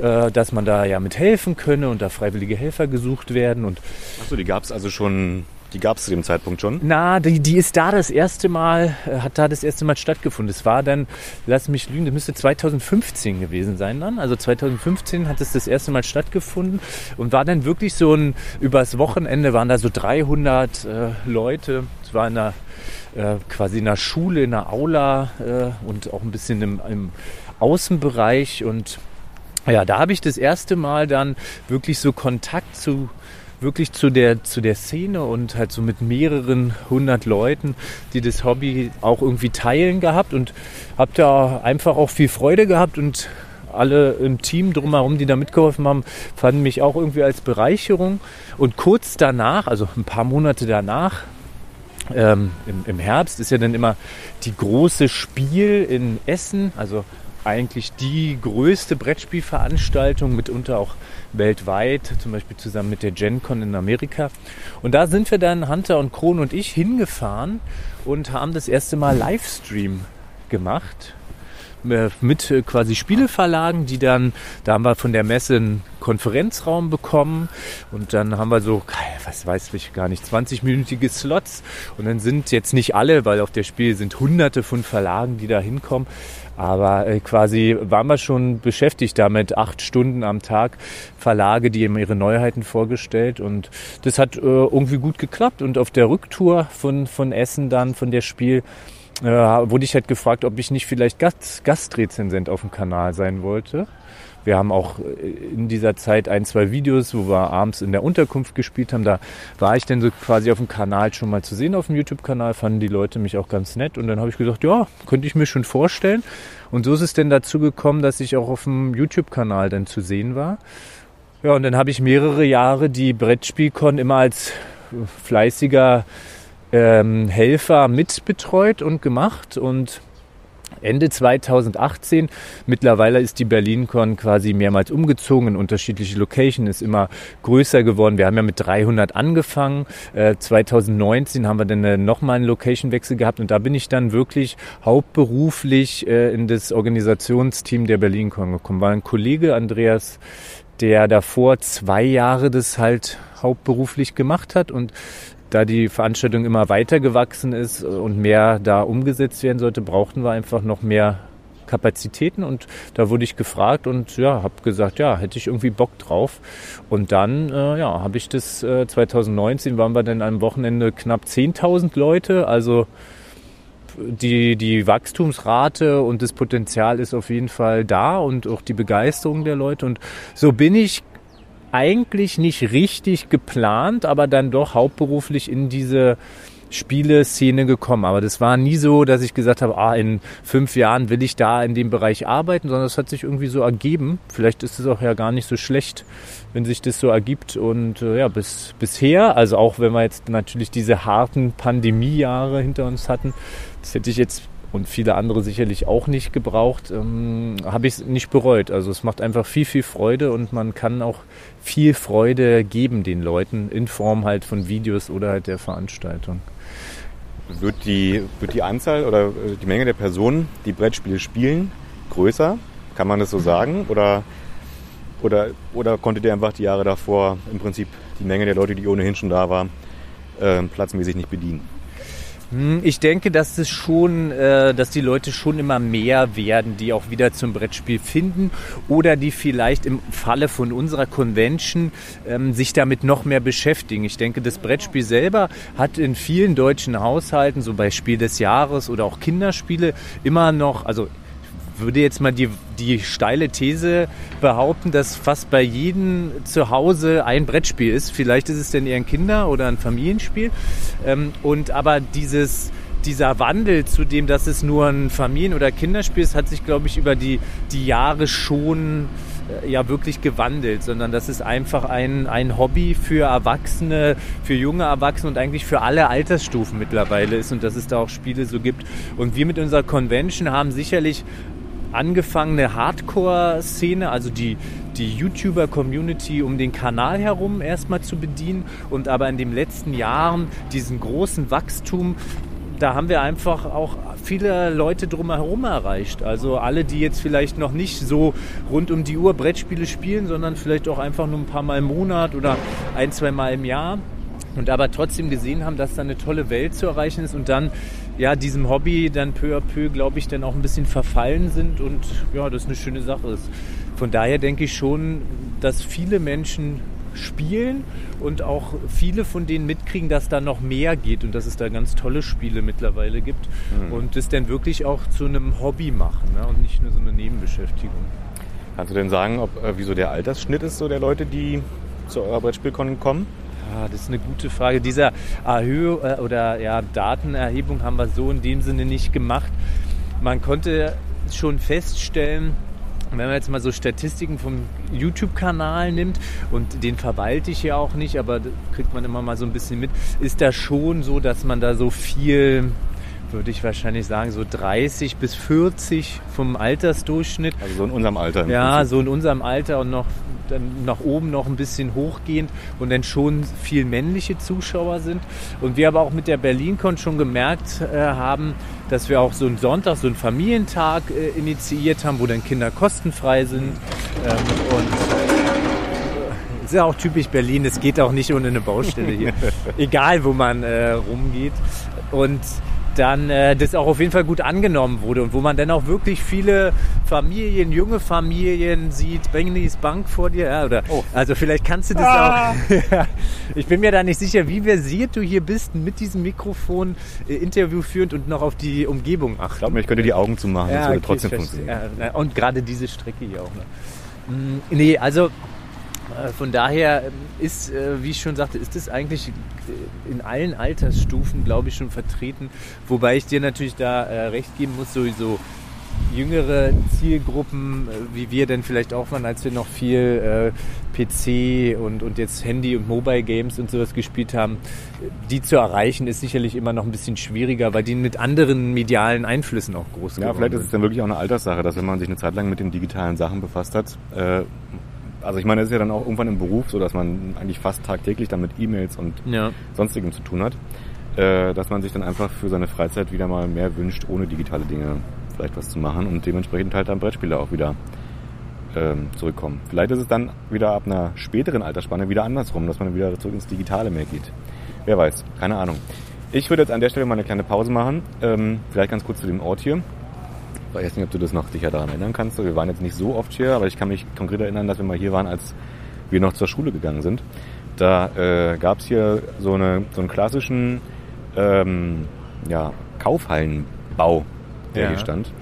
äh, dass man da ja mit helfen könne und da freiwillige Helfer gesucht werden. Achso, die gab es also schon die gab es zu dem Zeitpunkt schon? Na, die, die ist da das erste Mal, äh, hat da das erste Mal stattgefunden. Es war dann, lass mich lügen, das müsste 2015 gewesen sein dann. Also 2015 hat es das erste Mal stattgefunden und war dann wirklich so ein, übers Wochenende waren da so 300 äh, Leute. Es war in einer, äh, quasi in einer Schule, in einer Aula äh, und auch ein bisschen im, im Außenbereich und ja, da habe ich das erste Mal dann wirklich so Kontakt zu wirklich zu der, zu der Szene und halt so mit mehreren hundert Leuten, die das Hobby auch irgendwie teilen gehabt und habe da einfach auch viel Freude gehabt und alle im Team drumherum, die da mitgeholfen haben, fanden mich auch irgendwie als Bereicherung. Und kurz danach, also ein paar Monate danach, ähm, im, im Herbst ist ja dann immer die große Spiel in Essen, also eigentlich die größte Brettspielveranstaltung, mitunter auch weltweit, zum Beispiel zusammen mit der GenCon in Amerika. Und da sind wir dann, Hunter und Kron und ich, hingefahren und haben das erste Mal Livestream gemacht äh, mit äh, quasi Spieleverlagen, die dann, da haben wir von der Messe einen Konferenzraum bekommen und dann haben wir so, was weiß ich gar nicht, 20-minütige Slots und dann sind jetzt nicht alle, weil auf der Spiel sind hunderte von Verlagen, die da hinkommen, aber äh, quasi waren wir schon beschäftigt damit, acht Stunden am Tag Verlage, die eben ihre Neuheiten vorgestellt und das hat irgendwie gut geklappt und auf der Rücktour von, von Essen dann, von der Spiel, äh, wurde ich halt gefragt, ob ich nicht vielleicht Gast, Gastrezensent auf dem Kanal sein wollte. Wir haben auch äh, in dieser Zeit ein, zwei Videos, wo wir abends in der Unterkunft gespielt haben. Da war ich dann so quasi auf dem Kanal schon mal zu sehen, auf dem YouTube-Kanal, fanden die Leute mich auch ganz nett. Und dann habe ich gesagt, ja, könnte ich mir schon vorstellen. Und so ist es denn dazu gekommen, dass ich auch auf dem YouTube-Kanal dann zu sehen war. Ja, und dann habe ich mehrere Jahre die Brettspielkon immer als fleißiger ähm, Helfer mitbetreut und gemacht und Ende 2018. Mittlerweile ist die BerlinCon quasi mehrmals umgezogen in unterschiedliche Locations, ist immer größer geworden. Wir haben ja mit 300 angefangen. Äh, 2019 haben wir dann äh, nochmal einen Location-Wechsel gehabt und da bin ich dann wirklich hauptberuflich äh, in das Organisationsteam der BerlinCon gekommen. War ein Kollege, Andreas, der davor zwei Jahre das halt hauptberuflich gemacht hat und da die Veranstaltung immer weiter gewachsen ist und mehr da umgesetzt werden sollte, brauchten wir einfach noch mehr Kapazitäten und da wurde ich gefragt und ja, habe gesagt, ja, hätte ich irgendwie Bock drauf. Und dann, äh, ja, habe ich das äh, 2019 waren wir dann am Wochenende knapp 10.000 Leute, also die, die Wachstumsrate und das Potenzial ist auf jeden Fall da und auch die Begeisterung der Leute. Und so bin ich eigentlich nicht richtig geplant, aber dann doch hauptberuflich in diese Spieleszene gekommen. Aber das war nie so, dass ich gesagt habe, ah, in fünf Jahren will ich da in dem Bereich arbeiten, sondern es hat sich irgendwie so ergeben. Vielleicht ist es auch ja gar nicht so schlecht, wenn sich das so ergibt. Und äh, ja, bis, bisher, also auch wenn wir jetzt natürlich diese harten Pandemiejahre hinter uns hatten, das hätte ich jetzt und viele andere sicherlich auch nicht gebraucht, ähm, habe ich es nicht bereut. Also es macht einfach viel, viel Freude und man kann auch viel Freude geben den Leuten in Form halt von Videos oder halt der Veranstaltung. Wird die, wird die Anzahl oder äh, die Menge der Personen, die Brettspiele spielen, größer? Kann man das so sagen? Oder, oder, oder konntet ihr einfach die Jahre davor im Prinzip die Menge der Leute, die ohnehin schon da war, äh, platzmäßig nicht bedienen? Hm, ich denke, dass es schon, äh, dass die Leute schon immer mehr werden, die auch wieder zum Brettspiel finden oder die vielleicht im Falle von unserer Convention ähm, sich damit noch mehr beschäftigen. Ich denke, das Brettspiel selber hat in vielen deutschen Haushalten, so bei Spiel des Jahres oder auch Kinderspiele, immer noch, also würde jetzt mal die, die steile These behaupten, dass fast bei jedem zu Hause ein Brettspiel ist. Vielleicht ist es denn eher ein Kinder- oder ein Familienspiel. Ähm, und aber dieses, dieser Wandel zu dem, dass es nur ein Familien- oder Kinderspiel ist, hat sich, glaube ich, über die, die Jahre schon äh, ja wirklich gewandelt, sondern das ist einfach ein, ein Hobby für Erwachsene, für junge Erwachsene und eigentlich für alle Altersstufen mittlerweile ist und dass es da auch Spiele so gibt. Und wir mit unserer Convention haben sicherlich angefangene Hardcore-Szene, also die, die YouTuber-Community um den Kanal herum erstmal zu bedienen und aber in den letzten Jahren diesen großen Wachstum da haben wir einfach auch viele Leute drumherum erreicht. Also alle, die jetzt vielleicht noch nicht so rund um die Uhr Brettspiele spielen, sondern vielleicht auch einfach nur ein paar Mal im Monat oder ein, zwei Mal im Jahr und aber trotzdem gesehen haben, dass da eine tolle Welt zu erreichen ist und dann ja diesem Hobby dann peu à peu, glaube ich, dann auch ein bisschen verfallen sind und ja, das eine schöne Sache ist. Von daher denke ich schon, dass viele Menschen spielen und auch viele von denen mitkriegen, dass da noch mehr geht und dass es da ganz tolle Spiele mittlerweile gibt mhm. und das dann wirklich auch zu einem Hobby machen ne? und nicht nur so eine Nebenbeschäftigung. Kannst du denn sagen, ob, äh, wieso der Altersschnitt ist so der Leute, die zu eurer Brettspielkon kommen? Ah, das ist eine gute Frage. Dieser Erhöhung äh, oder ja, Datenerhebung haben wir so in dem Sinne nicht gemacht. Man konnte schon feststellen, wenn man jetzt mal so Statistiken vom YouTube-Kanal nimmt und den verwalte ich ja auch nicht, aber kriegt man immer mal so ein bisschen mit, ist da schon so, dass man da so viel würde ich wahrscheinlich sagen, so 30 bis 40 vom Altersdurchschnitt. Also so in unserem Alter. Ja, Prinzip. so in unserem Alter und noch dann nach oben noch ein bisschen hochgehend und dann schon viel männliche Zuschauer sind. Und wir aber auch mit der BerlinCon schon gemerkt äh, haben, dass wir auch so einen Sonntag, so einen Familientag äh, initiiert haben, wo dann Kinder kostenfrei sind. Ähm, und äh, ist ja auch typisch Berlin, es geht auch nicht ohne eine Baustelle hier. Egal, wo man äh, rumgeht. Und dann äh, das auch auf jeden Fall gut angenommen wurde und wo man dann auch wirklich viele Familien, junge Familien sieht. Benny's Bank vor dir, ja, oder? Oh. Also vielleicht kannst du das ah. auch. ich bin mir da nicht sicher, wie versiert du hier bist mit diesem Mikrofon äh, Interview führend und noch auf die Umgebung achten. Ich glaube, ich könnte die Augen zumachen, ja, das würde okay, trotzdem funktionieren. Ja, und gerade diese Strecke hier auch. Ne? Mm, nee, also von daher ähm, ist, äh, wie ich schon sagte, ist es eigentlich äh, in allen Altersstufen, glaube ich, schon vertreten. Wobei ich dir natürlich da recht geben muss, sowieso jüngere Zielgruppen, wie wir denn vielleicht auch waren, als wir noch viel PC und, und jetzt Handy und Mobile Games und sowas gespielt haben, die zu erreichen, ist sicherlich immer noch ein bisschen schwieriger, weil die mit anderen medialen Einflüssen auch groß sind. Ja, vielleicht ist es dann wirklich auch eine Alterssache, dass wenn man sich eine Zeit lang mit den digitalen Sachen befasst hat, also ich meine, es ist ja dann auch irgendwann im Beruf so, dass man eigentlich fast tagtäglich dann mit E-Mails und ja. sonstigem zu tun hat, äh, dass man sich dann einfach für seine Freizeit wieder mal mehr wünscht, ohne digitale Dinge vielleicht was zu machen und dementsprechend halt dann Brettspiele auch wieder ähm, zurückkommen. Vielleicht ist es dann wieder ab einer späteren Altersspanne wieder andersrum, dass man wieder zurück ins Digitale mehr geht. Wer weiß, keine Ahnung. Ich würde jetzt an der Stelle mal eine kleine Pause machen. Ähm, vielleicht ganz kurz zu dem Ort hier weiß nicht, ob du das noch sicher daran erinnern kannst. Wir waren jetzt nicht so oft hier, aber ich kann mich konkret erinnern, dass wir mal hier waren, als wir noch zur Schule gegangen sind. Da äh, gab es hier so, eine, so einen klassischen ähm, ja, Kaufhallenbau, der ja. hier stand.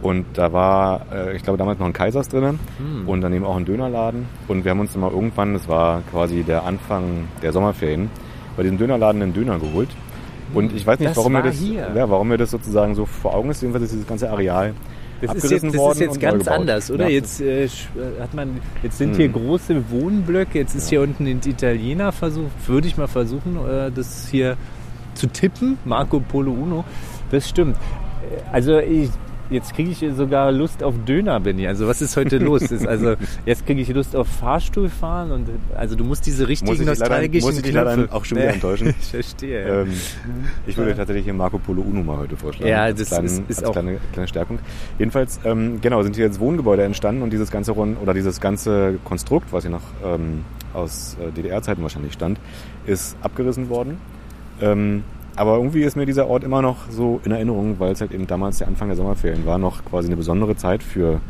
Und da war, äh, ich glaube, damals noch ein Kaisers drinnen hm. und daneben auch ein Dönerladen. Und wir haben uns dann mal irgendwann, das war quasi der Anfang der Sommerferien, bei diesem Dönerladen einen Döner geholt. Und ich weiß nicht, warum mir, das, ja, warum mir das sozusagen so vor Augen ist. Jedenfalls ist dieses ganze Areal das ist jetzt, das ist jetzt ganz anders, oder? Ja. Jetzt äh, hat man, jetzt sind hm. hier große Wohnblöcke, jetzt ist ja. hier unten ein Italiener versucht, würde ich mal versuchen, äh, das hier zu tippen, Marco Polo Uno. Das stimmt. Äh, also ich, jetzt kriege ich sogar Lust auf Döner, Benny. Also was ist heute los? Ist also jetzt kriege ich Lust auf Fahrstuhl fahren und also du musst diese richtigen muss nostalgischen Muss ich dich leider auch schon wieder enttäuschen. ich verstehe. Ähm, ich würde tatsächlich hier Marco Polo Uno mal heute vorschlagen. Ja, das kleinen, ist, ist auch kleine, kleine Stärkung. Jedenfalls ähm, genau sind hier jetzt Wohngebäude entstanden und dieses ganze oder dieses ganze Konstrukt, was hier noch ähm, aus äh, DDR-Zeiten wahrscheinlich stand, ist abgerissen worden. Ähm, aber irgendwie ist mir dieser Ort immer noch so in Erinnerung, weil es halt eben damals der Anfang der Sommerferien war, noch quasi eine besondere Zeit für,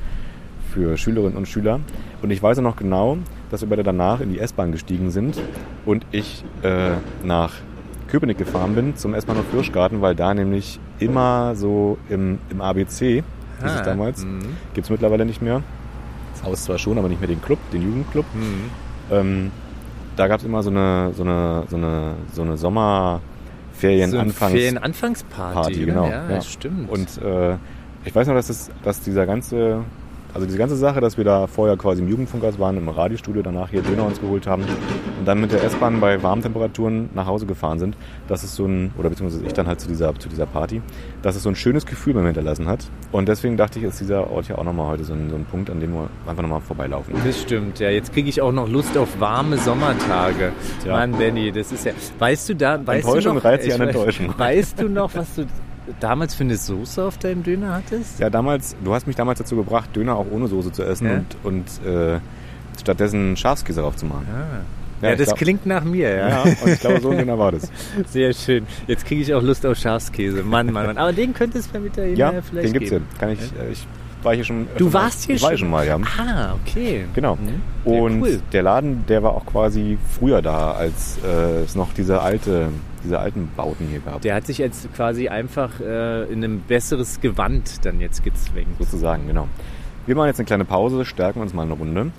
für Schülerinnen und Schüler. Und ich weiß auch noch genau, dass wir beide danach in die S-Bahn gestiegen sind und ich äh, nach Köpenick gefahren bin zum S-Bahnhof Fürschgarten, weil da nämlich immer so im, im ABC, ah, ist es damals, mhm. gibt es mittlerweile nicht mehr. Das Haus zwar schon, aber nicht mehr den Club, den Jugendclub. Mhm. Ähm, da gab es immer so eine, so eine, so eine, so eine Sommer- Ferienanfangs so Ferienanfangsparty, Party, genau. Ja, ja. stimmt. Und äh, ich weiß noch, dass, das, dass dieser ganze also diese ganze Sache, dass wir da vorher quasi im Jugendfunkhaus waren, im Radiostudio, danach hier Döner uns geholt haben und dann mit der S-Bahn bei warmen Temperaturen nach Hause gefahren sind, das ist so ein, oder beziehungsweise ich dann halt zu dieser, zu dieser Party, dass es so ein schönes Gefühl bei mir hinterlassen hat. Und deswegen dachte ich, ist dieser Ort ja auch nochmal heute so ein, so ein Punkt, an dem wir einfach nochmal vorbeilaufen. Das stimmt, ja. Jetzt kriege ich auch noch Lust auf warme Sommertage. Ja. Mann, Benny, das ist ja. Weißt du da, weißt Enttäuschung du noch, reizt sich an Enttäuschung. Weißt du noch, was du damals für eine Soße auf deinem Döner hattest? Ja, damals, du hast mich damals dazu gebracht, Döner auch ohne Soße zu essen ja? und, und äh, stattdessen Schafskäse drauf zu machen. Ah. Ja, ja das glaub, klingt nach mir, ja. ja. Und ich glaube, so ein Döner war das. Sehr schön. Jetzt kriege ich auch Lust auf Schafskäse. Mann, Mann, Mann. Aber den könnte es beim Italiener ja, vielleicht den gibt's geben. Ja, kann ich, äh, ich war hier schon. Du warst hier ich schon? War schon mal, ja. Ah, okay. Genau. Mhm. Und cool. der Laden, der war auch quasi früher da, als äh, es noch diese alte diese alten Bauten hier gab. Der hat sich jetzt quasi einfach äh, in ein besseres Gewand dann jetzt gezwängt. Sozusagen, genau. Wir machen jetzt eine kleine Pause, stärken uns mal eine Runde.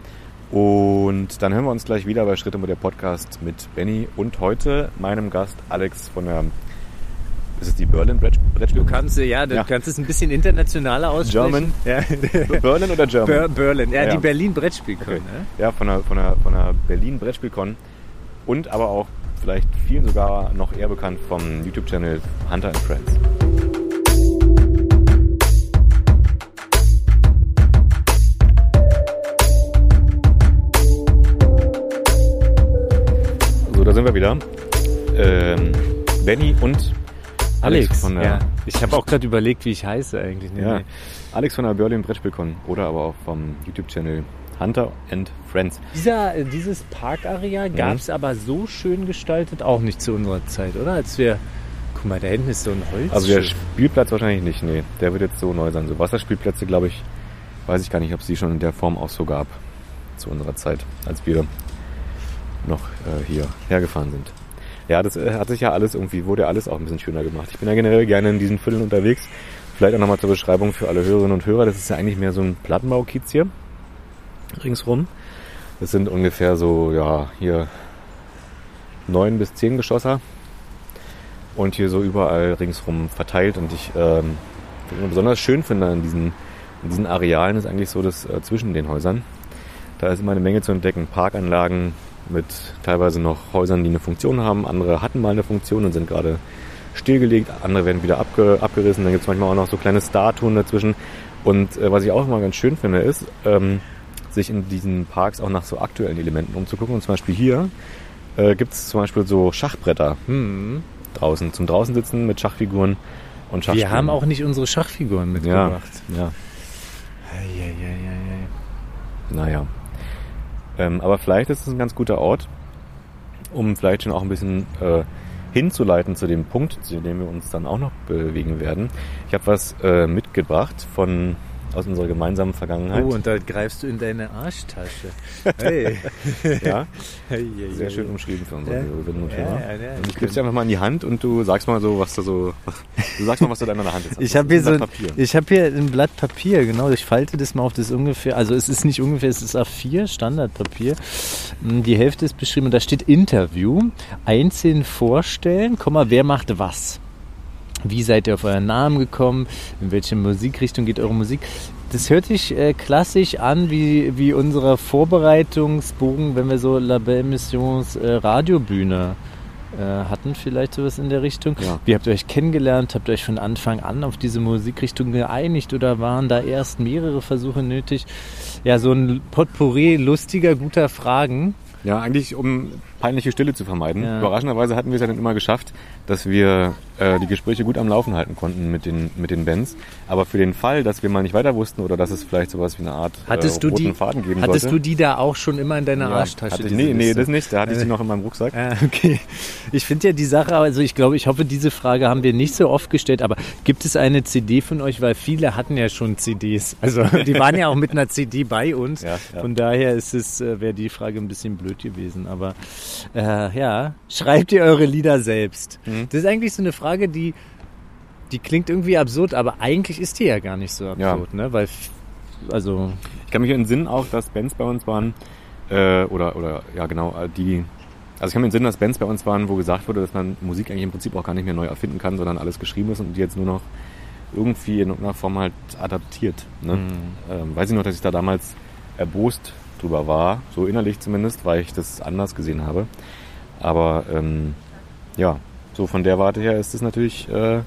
Und dann hören wir uns gleich wieder bei Schritte mit der Podcast mit Benny und heute meinem Gast Alex von der Ist es die Berlin Brettspielcon? Du kannst, ja, du Ja. kannst es ein bisschen internationaler aussprechen. German? Ja. Berlin oder German? Ber Berlin, ja, Ja. die Berlin Brettspielcon. Okay. Ne? Ja, von der, von der, von der Berlin Brettspielcon und aber auch vielleicht vielen sogar noch eher bekannt vom YouTube-Channel Hunter and Friends. So, da sind wir wieder. Ähm, Benny und Alex, von der, ja. Ich habe auch gerade überlegt, wie ich heiße eigentlich. Nee, ja, nee. Alex von der Berlin Brettspielcon oder aber auch vom YouTube-Channel Hunter and Friends. Dieser, äh, dieses Parkareal gab es aber so schön gestaltet auch nicht zu unserer Zeit, oder? Als wir, guck mal, da hinten ist so ein Holz. Also der Spielplatz wahrscheinlich nicht, nee. Der wird jetzt so neu sein. So Wasserspielplätze, glaube ich, weiß ich gar nicht, ob es die schon in der Form auch so gab zu unserer Zeit, als wir noch äh, hier hergefahren sind. Ja, das äh, hat sich ja alles irgendwie, wurde ja alles auch ein bisschen schöner gemacht. Ich bin ja generell gerne in diesen Vierteln unterwegs. Vielleicht auch nochmal zur Beschreibung für alle Hörerinnen und Hörer. Das ist ja eigentlich mehr so ein Plattenbaukiez hier. Ringsrum. Das sind ungefähr so, ja, hier neun bis zehn Geschosser und hier so überall ringsrum verteilt. Und ich ähm, besonders schön finde an diesen, in diesen Arealen ist eigentlich so das äh, zwischen den Häusern. Da ist immer eine Menge zu entdecken. Parkanlagen mit teilweise noch Häusern, die eine Funktion haben. Andere hatten mal eine Funktion und sind gerade stillgelegt. Andere werden wieder abge abgerissen. Dann gibt es manchmal auch noch so kleine Statuen dazwischen. Und äh, was ich auch immer ganz schön finde, ist, ähm, sich in diesen Parks auch nach so aktuellen Elementen umzugucken. Und zum Beispiel hier äh, gibt es zum Beispiel so Schachbretter Hm. draußen, zum draußen sitzen mit Schachfiguren und Schachspielen. Wir haben auch nicht unsere Schachfiguren ja, mitgebracht. ja, Eieieiei. naja. Ähm, aber vielleicht ist es ein ganz guter Ort, um vielleicht schon auch ein bisschen äh, hinzuleiten zu dem Punkt, zu dem wir uns dann auch noch bewegen werden. Ich habe was äh, mitgebracht von aus unserer gemeinsamen Vergangenheit. Oh, und da greifst du in deine Arschtasche. Hey. ja, sehr schön umschrieben für unsere Ja. Und Ja, ja, ja. ich gebe dir einfach mal in die Hand und du sagst mal so, was du so, du sagst mal, was du da in deiner Hand hast. Ich habe hier ein so, Blatt Papier. ich habe hier ein Blatt Papier, genau. Ich falte das mal auf das ungefähr, also es ist nicht ungefähr, es ist A4 Standardpapier. Mm, Die Hälfte ist beschrieben und da steht Interview, einzeln vorstellen, Komma, wer macht was? Wie seid ihr auf euren Namen gekommen? In welche Musikrichtung geht eure Musik? Das hört sich äh, klassisch an wie, wie unser Vorbereitungsbogen, wenn wir so La Belle Missions äh, Radiobühne äh, hatten, vielleicht sowas in der Richtung. Ja. Wie habt ihr euch kennengelernt? Habt ihr euch von Anfang an auf diese Musikrichtung geeinigt oder waren da erst mehrere Versuche nötig? Ja, so ein Potpourri lustiger, guter Fragen. Ja, eigentlich um peinliche Stille zu vermeiden. Ja. Überraschenderweise hatten wir es ja dann immer geschafft, dass wir äh, die Gespräche gut am Laufen halten konnten mit den, mit den Bands. Aber für den Fall, dass wir mal nicht weiter wussten oder dass es vielleicht sowas wie eine Art Hattest äh, du roten die, Faden geben hattest sollte. du die da auch schon immer in deiner Ja, Arschtasche? hatte ich, nee, nee, das nicht. Da hatte ich die Äh. noch in meinem Rucksack. Ah, okay. Ich finde ja die Sache, also ich glaube, ich hoffe, diese Frage haben wir nicht so oft gestellt, aber gibt es eine CD von euch? Weil viele hatten ja schon CDs. Also die waren ja auch mit einer CD bei uns. Ja, ja. Von daher ist es, äh, wäre die Frage ein bisschen blöd gewesen. Aber äh, ja, schreibt ihr eure Lieder selbst? Mhm. Das ist eigentlich so eine Frage, die, die klingt irgendwie absurd, aber eigentlich ist die ja gar nicht so Ja. absurd, ne? Weil, also, Ich kann mich entsinnen auch, dass Bands bei uns waren, äh, oder, oder, ja genau, äh, die, also ich kann mich entsinnen, dass Bands bei uns waren, wo gesagt wurde, dass man Musik eigentlich im Prinzip auch gar nicht mehr neu erfinden kann, sondern alles geschrieben ist und die jetzt nur noch irgendwie in irgendeiner Form halt adaptiert. Ne? Ähm, weiß ich noch, dass ich da damals erbost drüber war, so innerlich zumindest, weil ich das anders gesehen habe. Aber ähm, ja, so von der Warte her ist es natürlich äh,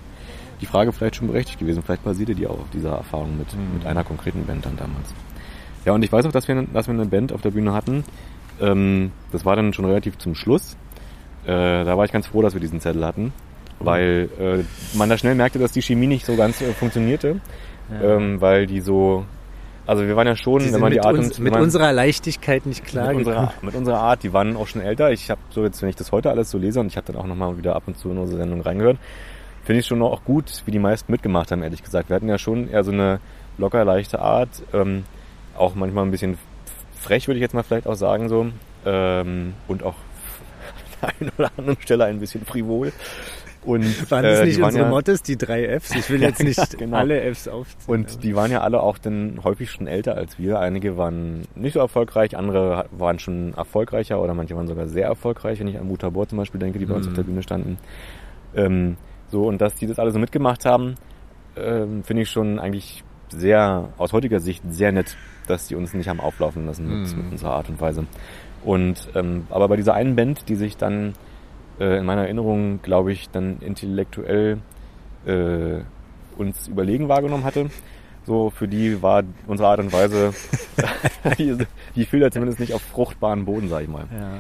die Frage vielleicht schon berechtigt gewesen. Vielleicht basierte die auch auf dieser Erfahrung mit, Mhm. mit einer konkreten Band dann damals. Ja, und ich weiß auch, dass wir, dass wir eine Band auf der Bühne hatten. Ähm, das war dann schon relativ zum Schluss. Äh, da war ich ganz froh, dass wir diesen Zettel hatten, weil äh, man da schnell merkte, dass die Chemie nicht so ganz äh, funktionierte, Ja. ähm, weil die so, also wir waren ja schon, die wenn man die Art uns, und mit man- unserer Leichtigkeit nicht klar mit unserer, mit unserer Art, die waren auch schon älter. Ich habe so jetzt, wenn ich das heute alles so lese und ich habe dann auch nochmal wieder ab und zu in unsere Sendung reingehört, finde ich schon auch gut, wie die meisten mitgemacht haben, ehrlich gesagt. Wir hatten ja schon eher so eine locker leichte Art, ähm, auch manchmal ein bisschen frech, würde ich jetzt mal vielleicht auch sagen so, ähm, und auch an der einen oder anderen Stelle ein bisschen frivol. Und Waren das äh, nicht unsere ja, Mottos, die drei Fs? Ich will jetzt nicht genau. alle Fs aufzählen. Und die waren ja alle auch dann häufig schon älter als wir. Einige waren nicht so erfolgreich, andere waren schon erfolgreicher oder manche waren sogar sehr erfolgreich, wenn ich an Mutabor zum Beispiel denke, die bei uns Mhm. auf der Bühne standen. Ähm, So, und dass die das alle so mitgemacht haben, ähm, finde ich schon eigentlich sehr, aus heutiger Sicht sehr nett, dass die uns nicht haben auflaufen lassen mit, Mhm. mit unserer Art und Weise. Und ähm, aber bei dieser einen Band, die sich dann äh, in meiner Erinnerung, glaube ich, dann intellektuell äh, uns überlegen wahrgenommen hatte, so für die war unsere Art und Weise, die, die fiel da zumindest nicht auf fruchtbaren Boden, sag ich mal. Ja.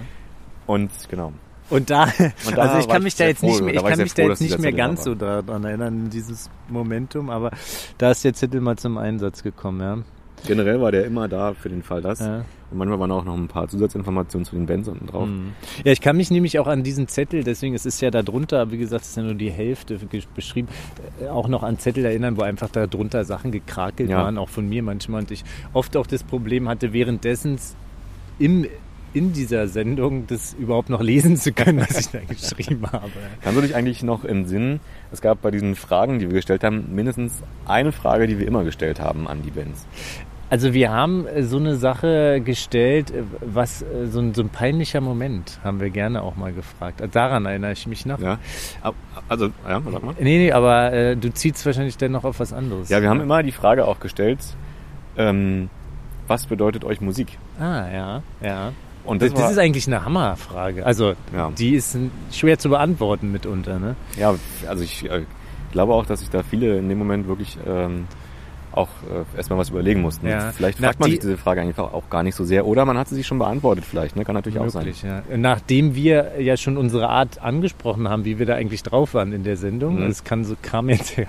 Und genau. Und da, Und da also ich kann ich mich da jetzt froh, nicht mehr, da ich kann mich da froh, jetzt dass nicht mehr da ganz so daran erinnern, dieses Momentum, aber da ist der Zettel mal zum Einsatz gekommen, ja. Generell war der immer da für den Fall das. Ja. Und manchmal waren auch noch ein paar Zusatzinformationen zu den Bands unten drauf. Mhm. Ja, ich kann mich nämlich auch an diesen Zettel, deswegen es ist ja da drunter, wie gesagt, es ist ja nur die Hälfte beschrieben, äh, auch noch an Zettel erinnern, wo einfach da drunter Sachen gekrakelt Ja. waren, auch von mir manchmal. Und ich oft auch das Problem hatte, währenddessen im, in dieser Sendung das überhaupt noch lesen zu können, was ich da geschrieben habe. Kannst du dich eigentlich noch im Sinn, es gab bei diesen Fragen, die wir gestellt haben, mindestens eine Frage, die wir immer gestellt haben an die Bands. Also wir haben äh, so eine Sache gestellt, äh, was äh, so ein, so ein peinlicher Moment, haben wir gerne auch mal gefragt. Also Daran erinnere ich mich noch. Ja. Also, ja, sag mal. Nee, nee, aber äh, du ziehst wahrscheinlich dann noch auf was anderes. Ja, wir haben immer die Frage auch gestellt, ähm, was bedeutet euch Musik? Ah, ja, ja. Und Das, das, ist eigentlich eine Hammerfrage. Also, Ja. die ist schwer zu beantworten mitunter, ne? ja, also ich äh, glaube auch, dass sich da viele in dem Moment wirklich ähm, auch äh, erstmal was überlegen mussten. Ja. Vielleicht Nach fragt man die- sich diese Frage einfach auch gar nicht so sehr. Oder man hat sie sich schon beantwortet vielleicht, ne? Kann natürlich auch sein. Möglich, ja. Nachdem wir ja schon unsere Art angesprochen haben, wie wir da eigentlich drauf waren in der Sendung, Mhm. das kann so, kam jetzt ja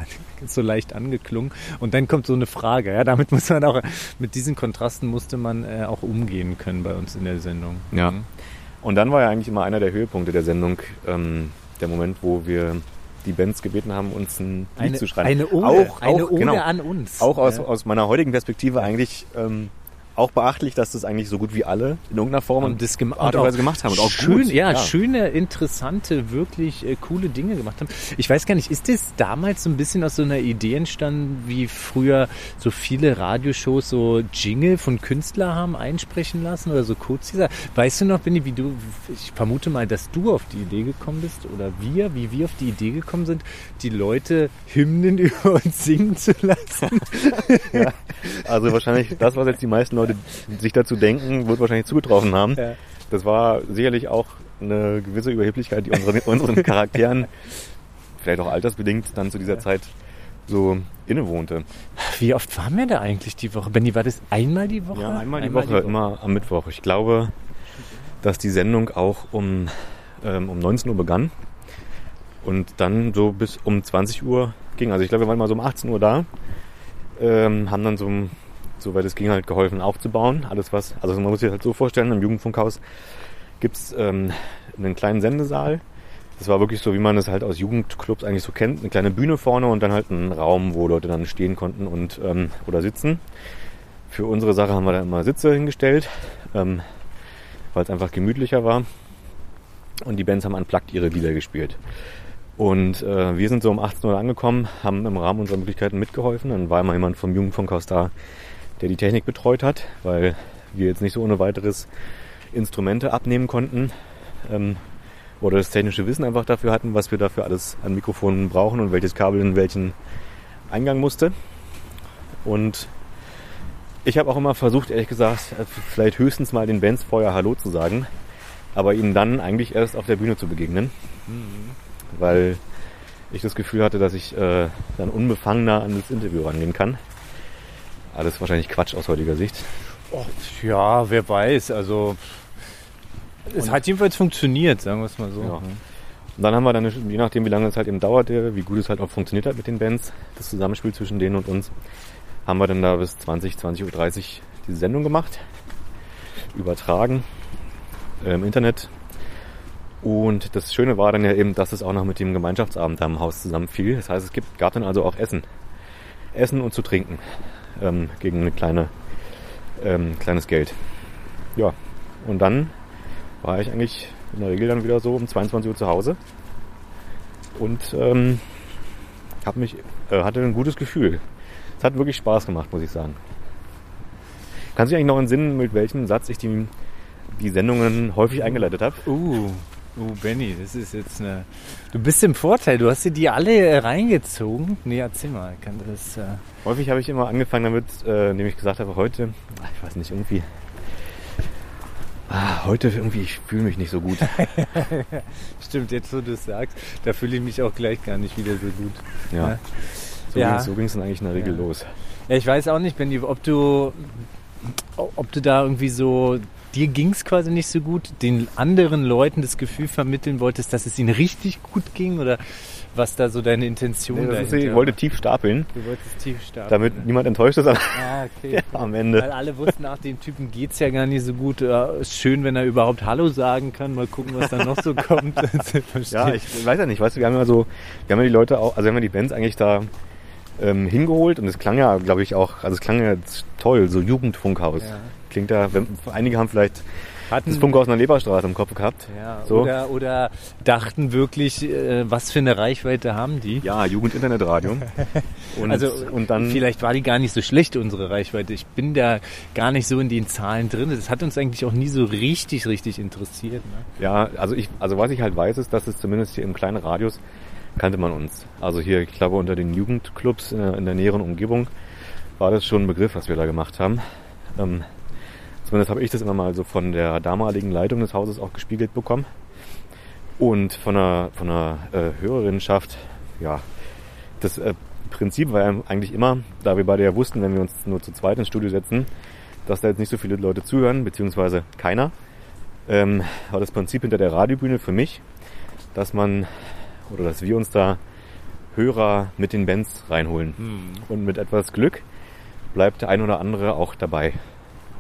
so leicht angeklungen. Und dann kommt so eine Frage. Ja, damit muss man auch, mit diesen Kontrasten musste man äh, auch umgehen können bei uns in der Sendung. Ja. Mhm. Und dann war ja eigentlich immer einer der Höhepunkte der Sendung, ähm, der Moment, wo wir die Bands gebeten haben, uns ein Lied Eine, zu schreiben. eine Ode, auch, eine auch, genau, an uns. auch aus, ja. aus meiner heutigen Perspektive eigentlich ähm, auch beachtlich, dass das eigentlich so gut wie alle in irgendeiner Form und das gem Art und Weise gemacht haben. Und auch schön, gut. Ja, schöne, interessante, wirklich äh, coole Dinge gemacht haben. Ich weiß gar nicht, ist das damals so ein bisschen aus so einer Idee entstanden, wie früher so viele Radioshows so Jingle von Künstlern haben einsprechen lassen oder so Kurzteaser? Weißt du noch, Benny, wie du, ich vermute mal, dass du auf die Idee gekommen bist oder wir, wie wir auf die Idee gekommen sind, die Leute Hymnen über uns singen zu lassen. Also wahrscheinlich das, was jetzt die meisten Leute sich dazu denken, wird wahrscheinlich zugetroffen haben. Ja. Das war sicherlich auch eine gewisse Überheblichkeit, die unseren, unseren Charakteren, vielleicht auch altersbedingt, dann zu dieser Zeit so innewohnte. Wie oft waren wir da eigentlich die Woche? Benny, war das einmal die Woche? Ja, einmal die Woche, immer am Mittwoch. Ich glaube, dass die Sendung auch um, ähm, um 19 Uhr begann und dann so bis um 20 Uhr ging. Also ich glaube, wir waren mal so um 18 Uhr da, ähm, haben dann so, soweit es ging, halt geholfen aufzubauen. Alles was, also man muss sich halt so vorstellen, im Jugendfunkhaus gibt's ähm, einen kleinen Sendesaal. Das war wirklich so, wie man es halt aus Jugendclubs eigentlich so kennt. Eine kleine Bühne vorne und dann halt ein Raum, wo Leute dann stehen konnten und ähm, oder sitzen. Für unsere Sache haben wir da immer Sitze hingestellt, ähm, weil es einfach gemütlicher war. Und die Bands haben unplugged ihre Lieder gespielt. Und äh, wir sind so um 18 Uhr angekommen, haben im Rahmen unserer Möglichkeiten mitgeholfen. Dann war immer jemand vom Jugendfunkhaus da, der die Technik betreut hat, weil wir jetzt nicht so ohne weiteres Instrumente abnehmen konnten. Ähm, oder das technische Wissen einfach dafür hatten, was wir dafür alles an Mikrofonen brauchen und welches Kabel in welchen Eingang musste. Und ich habe auch immer versucht, ehrlich gesagt, vielleicht höchstens mal den Bands vorher Hallo zu sagen, aber ihnen dann eigentlich erst auf der Bühne zu begegnen, weil ich das Gefühl hatte, dass ich äh, dann unbefangener an das Interview rangehen kann. Alles wahrscheinlich Quatsch aus heutiger Sicht. Och, ja, wer weiß. Also es hat jedenfalls funktioniert, sagen wir es mal so. Ja. Und dann haben wir dann, je nachdem wie lange es halt eben dauerte, wie gut es halt auch funktioniert hat mit den Bands, das Zusammenspiel zwischen denen und uns, haben wir dann da bis 20, 20.30 Uhr diese Sendung gemacht, übertragen äh, im Internet. Und das Schöne war dann ja eben, dass es auch noch mit dem Gemeinschaftsabend da im Haus zusammenfiel. Das heißt, es gibt, gab dann also auch Essen. Essen und zu trinken. Ähm, gegen eine kleine, ähm, kleines Geld. Ja. Und dann war ich eigentlich in der Regel dann wieder so um 22 Uhr zu Hause. Und ähm, mich, äh, hatte ein gutes Gefühl. Es hat wirklich Spaß gemacht, muss ich sagen. Kannst du dich eigentlich noch entsinnen, mit welchem Satz ich die, die Sendungen häufig eingeleitet habe? Uh, Oh, Benny, das ist jetzt eine. Du bist im Vorteil, du hast dir die alle äh, reingezogen. Nee, erzähl mal. Kann das, äh Häufig habe ich immer angefangen damit, äh, indem ich gesagt habe, heute, ich weiß nicht, irgendwie. Ah, heute irgendwie, ich fühle mich nicht so gut. Stimmt, jetzt wo du es sagst, da fühle ich mich auch gleich gar nicht wieder so gut. Ja. Ja. So Ja. ging es so dann eigentlich in der Regel Ja. los. Ja, ich weiß auch nicht, Benny, ob du, ob du da irgendwie so, dir ging es quasi nicht so gut, den anderen Leuten das Gefühl vermitteln wolltest, dass es ihnen richtig gut ging oder was da so deine Intention Nee, ist, ich wollte tief stapeln, Du wolltest tief starten. damit niemand enttäuscht ist am, Ah, okay. am Weil Ende. alle wussten, nach dem Typen geht's ja gar nicht so gut. Ja, ist schön, wenn er überhaupt Hallo sagen kann. Mal gucken, was da noch so kommt. Ja, ich weiß ja nicht, weißt du, wir haben ja so, wir haben ja die Leute auch, also wir haben ja die Bands eigentlich da ähm, hingeholt und es klang ja, glaube ich, auch, also es klang ja toll, so Jugendfunkhaus. Ja. Klingt ja, einige haben vielleicht hatten, das Funkhaus in der Leberstraße im Kopf gehabt. ja, So. oder, oder dachten wirklich, äh, was für eine Reichweite haben die? Ja, Jugend-Internetradio. Und, also und dann, vielleicht war die gar nicht so schlecht, unsere Reichweite. Ich bin da gar nicht so in den Zahlen drin. Das hat uns eigentlich auch nie so richtig, richtig interessiert. Ne? ja, also ich, also was ich halt weiß, ist, dass es zumindest hier im kleinen Radius kannte man uns. Also hier, ich glaube, unter den Jugendclubs in der, in der näheren Umgebung war das schon ein Begriff, was wir da gemacht haben. Ähm, zumindest habe ich das immer mal so von der damaligen Leitung des Hauses auch gespiegelt bekommen. Und von der, von der äh, Hörerinnenschaft, ja, das äh, Prinzip war ja eigentlich immer, da wir beide ja wussten, wenn wir uns nur zu zweit ins Studio setzen, dass da jetzt nicht so viele Leute zuhören, beziehungsweise keiner, ähm, war das Prinzip hinter der Radiobühne für mich, dass man oder dass wir uns da Hörer mit den Bands reinholen. Und mit etwas Glück bleibt der ein oder andere auch dabei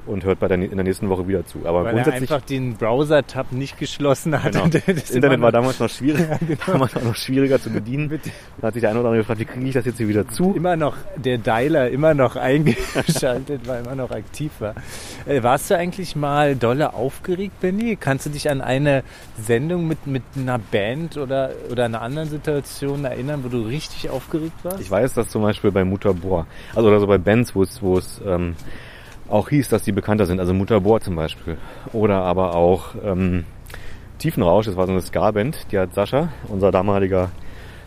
und hört bei der, in der nächsten Woche wieder zu. Aber Weil er grundsätzlich, einfach den Browser-Tab nicht geschlossen hat. genau, das Internet war damals noch schwierig, damals auch noch schwieriger zu bedienen. Da hat sich der eine oder andere gefragt, wie kriege ich das jetzt hier wieder zu? immer noch der Dialer immer noch eingeschaltet war, immer noch aktiv war. Äh, warst du eigentlich mal dolle aufgeregt, Benny? Kannst du dich an eine Sendung mit, mit einer Band oder, oder einer anderen Situation erinnern, wo du richtig aufgeregt warst? Ich weiß, dass zum Beispiel bei Mutterbohr, also oder so bei Bands, wo es, wo es ähm, auch hieß, dass die bekannter sind, also Mutterbohr zum Beispiel. Oder aber auch ähm, Tiefenrausch, das war so eine Ska-Band, die hat Sascha, unser damaliger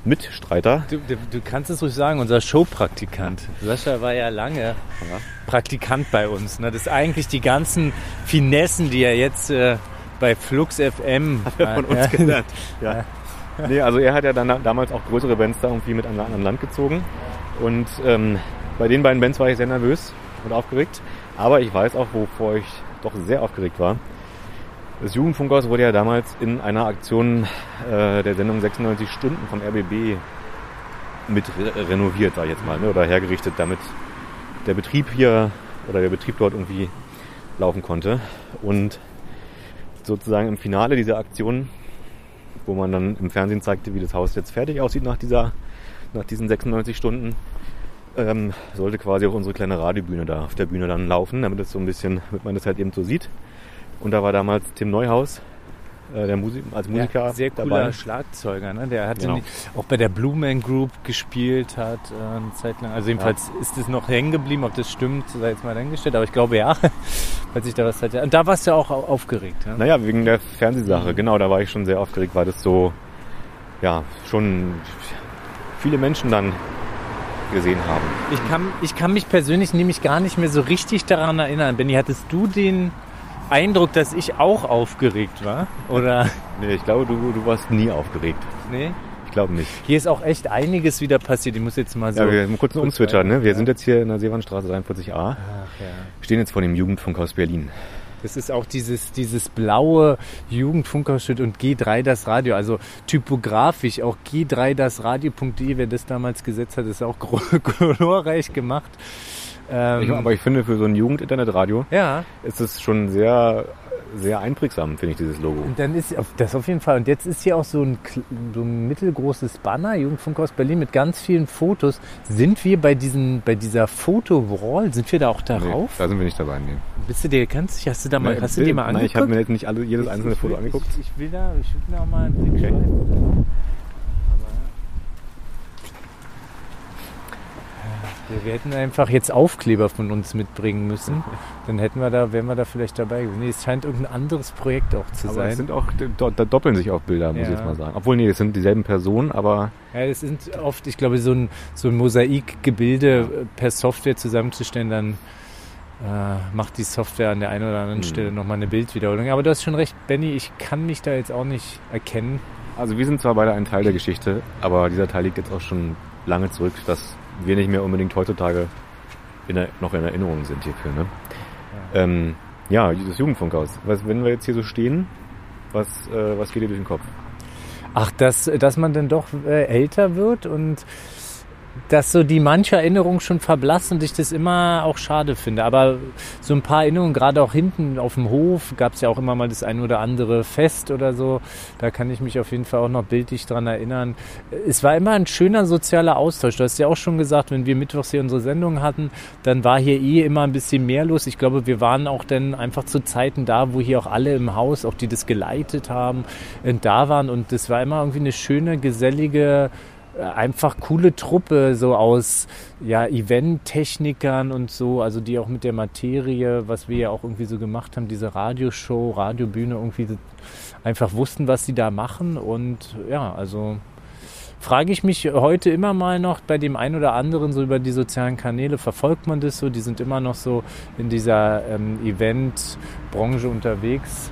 Mitstreiter, Du, du, du kannst es ruhig sagen, unser Showpraktikant. Sascha war ja lange Praktikant bei uns. Ne? Das ist eigentlich die ganzen Finessen, die er jetzt äh, bei Flux FM von uns ja, gelernt. Ja. Nee, also er hat ja dann damals auch größere Bands da irgendwie mit an, an Land gezogen. Und ähm, bei den beiden Bands war ich sehr nervös und aufgeregt. Aber ich weiß auch, wovor ich doch sehr aufgeregt war. Das Jugendfunkhaus wurde ja damals in einer Aktion äh, der Sendung 96 Stunden vom RBB mit re renoviert, sag ich jetzt mal, ne? oder hergerichtet, damit der Betrieb hier oder der Betrieb dort irgendwie laufen konnte. Und sozusagen im Finale dieser Aktion, wo man dann im Fernsehen zeigte, wie das Haus jetzt fertig aussieht nach dieser, nach diesen 96 Stunden, ähm, sollte quasi auch unsere kleine Radiobühne da auf der Bühne dann laufen, damit es so ein bisschen, damit man das halt eben so sieht. Und da war damals Tim Neuhaus, äh, der Musik, als Musiker Ja, sehr cooler dabei. Schlagzeuger, ne? der hatte Genau. auch bei der Blue Man Group gespielt hat äh, eine Zeit lang. Also jedenfalls ist es noch hängen geblieben, ob das stimmt, sei jetzt mal dahingestellt, aber ich glaube ja, weil sich da was hat. Und da warst du auch au- aufgeregt. Ja? Naja, wegen der Mhm. Fernsehsache, genau, da war ich schon sehr aufgeregt, weil das so, ja, schon viele Menschen dann gesehen haben. Ich kann, ich kann mich persönlich nämlich gar nicht mehr so richtig daran erinnern. Benny, hattest du den Eindruck, dass ich auch aufgeregt war? Oder? Nee, ich glaube, du, du warst nie aufgeregt. Nee? Ich glaube nicht. Hier ist auch echt einiges wieder passiert. Ich muss jetzt mal so. Ja, wir haben kurz einen kurz Umswitcher, ne? Wir ja. sind jetzt hier in der Seewandstraße 43a, Ach, ja. stehen jetzt vor dem Jugendfunkhaus Berlin. Das ist auch dieses, dieses blaue Jugendfunkerschild und G3 das Radio. Also typografisch auch G3 das Radio.de, wer das damals gesetzt hat, ist auch glorreich gemacht. Ähm, aber ich finde, für so ein Jugend-Internetradio ja, ist es schon sehr, sehr einprägsam, finde ich, dieses Logo. und dann ist auf- das auf jeden Fall. Und jetzt ist hier auch so ein, so ein mittelgroßes Banner, Jugendfunkhaus Berlin, mit ganz vielen Fotos. Sind wir bei, diesen, bei dieser Fotowall, sind wir da auch Nee, darauf? da sind wir nicht dabei. Nee. Bist du dir, kannst, hast du da mal, Nee, hast du dir mal Nein, angeguckt? ich habe mir jetzt nicht alle, jedes einzelne Ich Foto will- angeguckt. Ich, ich will da, ich will da mal einen Blick Okay. schweifen. Aber, ja. wir hätten einfach jetzt Aufkleber von uns mitbringen müssen. Dann hätten wir da, wären wir da vielleicht dabei gewesen. Nee, es scheint irgendein anderes Projekt auch zu aber sein. es sind auch, da doppeln sich auch Bilder, muss Ja. ich jetzt mal sagen. Obwohl, nee, es sind dieselben Personen, aber Ja, das sind oft, ich glaube, so ein, so ein Mosaikgebilde per Software zusammenzustellen, dann äh, macht die Software an der einen oder anderen Hm. Stelle nochmal eine Bildwiederholung. Aber du hast schon recht, Benny, ich kann mich da jetzt auch nicht erkennen. Also wir sind zwar beide ein Teil der Geschichte, aber dieser Teil liegt jetzt auch schon lange zurück, dass wir nicht mehr unbedingt heutzutage in der, noch in Erinnerung sind hierfür. Ne? Ja. Ähm, ja, das Jugendfunkhaus. Was, wenn wir jetzt hier so stehen, was, äh, was geht dir durch den Kopf? Ach, dass, dass man dann doch äh, älter wird und dass so die manche Erinnerungen schon verblasst und ich das immer auch schade finde. Aber so ein paar Erinnerungen, gerade auch hinten auf dem Hof, gab es ja auch immer mal das ein oder andere Fest oder so. Da kann ich mich auf jeden Fall auch noch bildlich dran erinnern. Es war immer ein schöner sozialer Austausch. Du hast ja auch schon gesagt, wenn wir mittwochs hier unsere Sendung hatten, dann war hier eh immer ein bisschen mehr los. Ich glaube, wir waren auch dann einfach zu Zeiten da, wo hier auch alle im Haus, auch die das geleitet haben, äh, da waren. Und das war immer irgendwie eine schöne, gesellige, einfach coole Truppe, so aus ja, Event-Technikern und so, also die auch mit der Materie, was wir ja auch irgendwie so gemacht haben, diese Radioshow, Radiobühne, irgendwie einfach wussten, was sie da machen. Und ja, also frage ich mich heute immer mal noch bei dem einen oder anderen so über die sozialen Kanäle, verfolgt man das so? Die sind immer noch so in dieser ähm, Event-Branche unterwegs.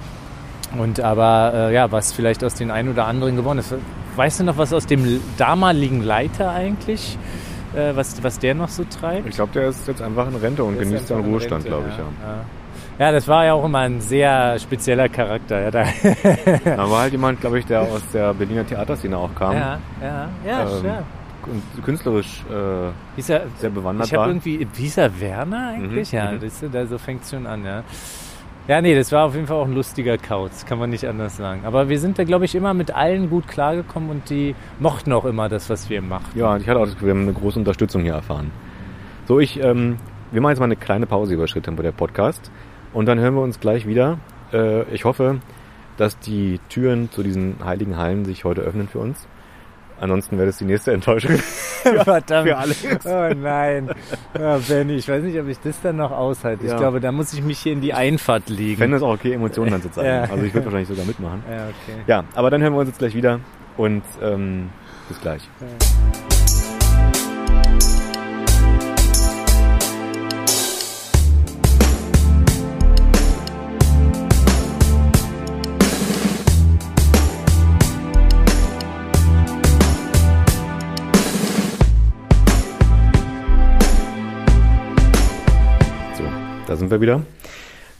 Und aber äh, ja, was vielleicht aus den einen oder anderen geworden ist. Weißt du noch, was aus dem damaligen Leiter eigentlich, äh, was, was der noch so treibt? Ich glaube, der ist jetzt einfach in Rente und Der genießt seinen in Ruhestand, glaube ich. Ja. Ja. ja, das war ja auch immer ein sehr spezieller Charakter. Ja, da, Da war halt jemand, glaube ich, der aus der Berliner Theaterszene auch kam ja, ja, ja, Ähm, ja. und künstlerisch äh, Hieß er, sehr bewandert ich war. irgendwie, wie hieß er Werner eigentlich? Mhm, ja, mhm. das, da, so fängt schon an, ja. Ja, nee, das war auf jeden Fall auch ein lustiger Kauz, kann man nicht anders sagen. Aber wir sind da, glaube ich, immer mit allen gut klargekommen und die mochten auch immer das, was wir machen. Ja, ich hatte auch das Gefühl, wir haben eine große Unterstützung hier erfahren. So, ich, ähm, wir machen jetzt mal eine kleine Pause über Schritttempo, der Podcast. Und dann hören wir uns gleich wieder. Äh, ich hoffe, dass die Türen zu diesen heiligen Hallen sich heute öffnen für uns. Ansonsten wäre das die nächste Enttäuschung. Verdammt. für Alex. Oh nein. Ja, Benny, ich weiß nicht, ob ich das dann noch aushalte. Ich Ja. glaube, da muss ich mich hier in die Einfahrt Ich legen. fände es auch okay, Emotionen dann zu zeigen. Ja. Also ich würde wahrscheinlich sogar mitmachen. ja, okay. Ja, aber dann hören wir uns jetzt gleich wieder und ähm, bis gleich. So, sind wir wieder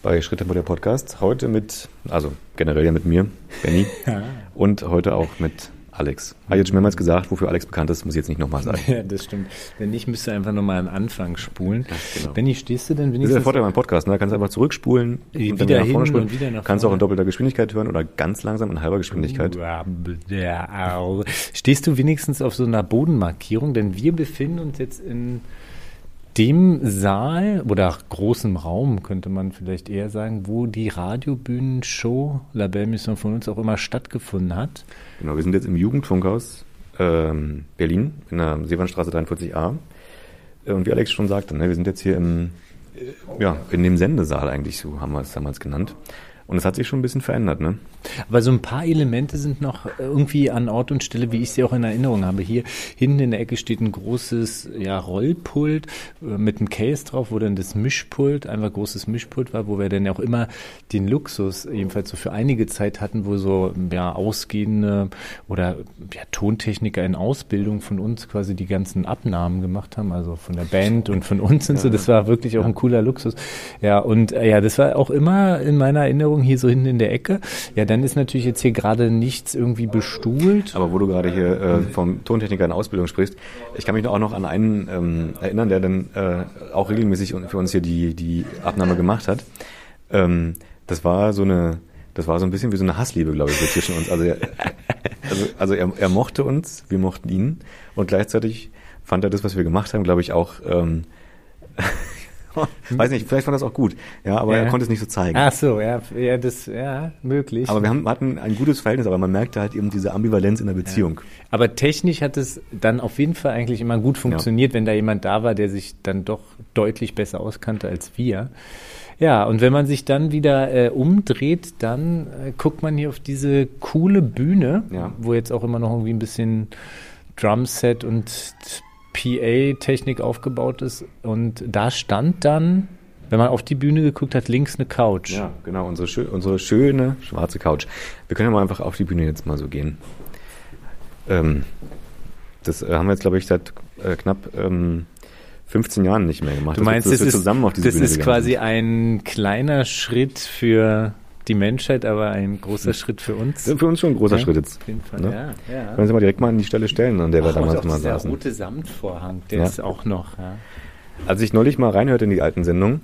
bei Schritttempo der Podcast. Heute mit, also generell ja mit mir, Benny, und heute auch mit Alex. Habe jetzt schon mehrmals gesagt, wofür Alex bekannt ist, muss ich jetzt nicht nochmal sagen. Ja, das stimmt. Wenn nicht, müsste einfach nochmal an Anfang spulen. genau. Benny, stehst du denn Das ist der wenigstens Vorteil beim Podcast, ne? Da kannst du einfach zurückspulen Wieder wieder nach vorne spulen. und wieder nach kannst du auch in vorne. doppelter Geschwindigkeit hören oder ganz langsam in halber Geschwindigkeit. Stehst du wenigstens auf so einer Bodenmarkierung? Denn wir befinden uns jetzt in dem Saal oder großem Raum, könnte man vielleicht eher sagen, wo die Radiobühnenshow La Belle Mission von uns auch immer stattgefunden hat. Genau, wir sind jetzt im Jugendfunkhaus ähm, Berlin in der Seewandstraße 43a. Äh, Und wie Alex schon sagte, ne, wir sind jetzt hier im, äh, ja, in dem Sendesaal eigentlich, so haben wir es damals genannt. Und es hat sich schon ein bisschen verändert, ne? Aber so ein paar Elemente sind noch irgendwie an Ort und Stelle, wie ich sie auch in Erinnerung habe. Hier hinten in der Ecke steht ein großes ja, Rollpult äh, mit einem Case drauf, wo dann das Mischpult, einfach großes Mischpult war, wo wir dann auch immer den Luxus, jedenfalls so für einige Zeit hatten, wo so ja, ausgehende oder ja, Tontechniker in Ausbildung von uns quasi die ganzen Abnahmen gemacht haben, also von der Band und von uns und so. Das war wirklich auch ein cooler Luxus. Ja, und äh, ja, das war auch immer in meiner Erinnerung hier so hinten in der Ecke. Ja, dann ist natürlich jetzt hier gerade nichts irgendwie bestuhlt. Aber wo du gerade hier äh, vom Tontechniker in Ausbildung sprichst, ich kann mich auch noch an einen ähm, erinnern, der dann äh, auch regelmäßig für uns hier die, die Abnahme gemacht hat. Ähm, das war so eine, das war so ein bisschen wie so eine Hassliebe, glaube ich, zwischen uns. Also, er, also, also er, er mochte uns, wir mochten ihn und gleichzeitig fand er das, was wir gemacht haben, glaube ich, auch ähm, Weiß nicht, vielleicht er das auch gut. Ja, aber Ja. er konnte es nicht so zeigen. Ach so, ja, ja, das, ja, möglich. Aber wir haben, hatten ein gutes Verhältnis, aber man merkte halt eben diese Ambivalenz in der Beziehung. Aber technisch hat es dann auf jeden Fall eigentlich immer gut funktioniert, wenn da jemand da war, der sich dann doch deutlich besser auskannte als wir. Ja, und wenn man sich dann wieder äh, umdreht, dann äh, guckt man hier auf diese coole Bühne, Ja. wo jetzt auch immer noch irgendwie ein bisschen Drumset und PA-Technik aufgebaut ist. Und da stand dann, wenn man auf die Bühne geguckt hat, links eine Couch. Ja, genau, unsere, schö unsere schöne schwarze Couch. Wir können ja mal einfach auf die Bühne jetzt mal so gehen. Ähm, das äh, haben wir jetzt, glaube ich, seit äh, knapp ähm, 15 Jahren nicht mehr gemacht. Du meinst, dass das, wir ist, zusammen auf diese das Bühne ist quasi ein kleiner Schritt für die Menschheit, aber ein großer Schritt für uns. Für uns schon ein großer Ja, Schritt jetzt. Auf jeden Fall, Ne? ja. ja. Können wir uns mal direkt mal an die Stelle stellen, an der wir Ach, und damals mal saßen. rote Samtvorhang, der ist auch noch. Ja. Als ich neulich mal reinhörte in die alten Sendungen,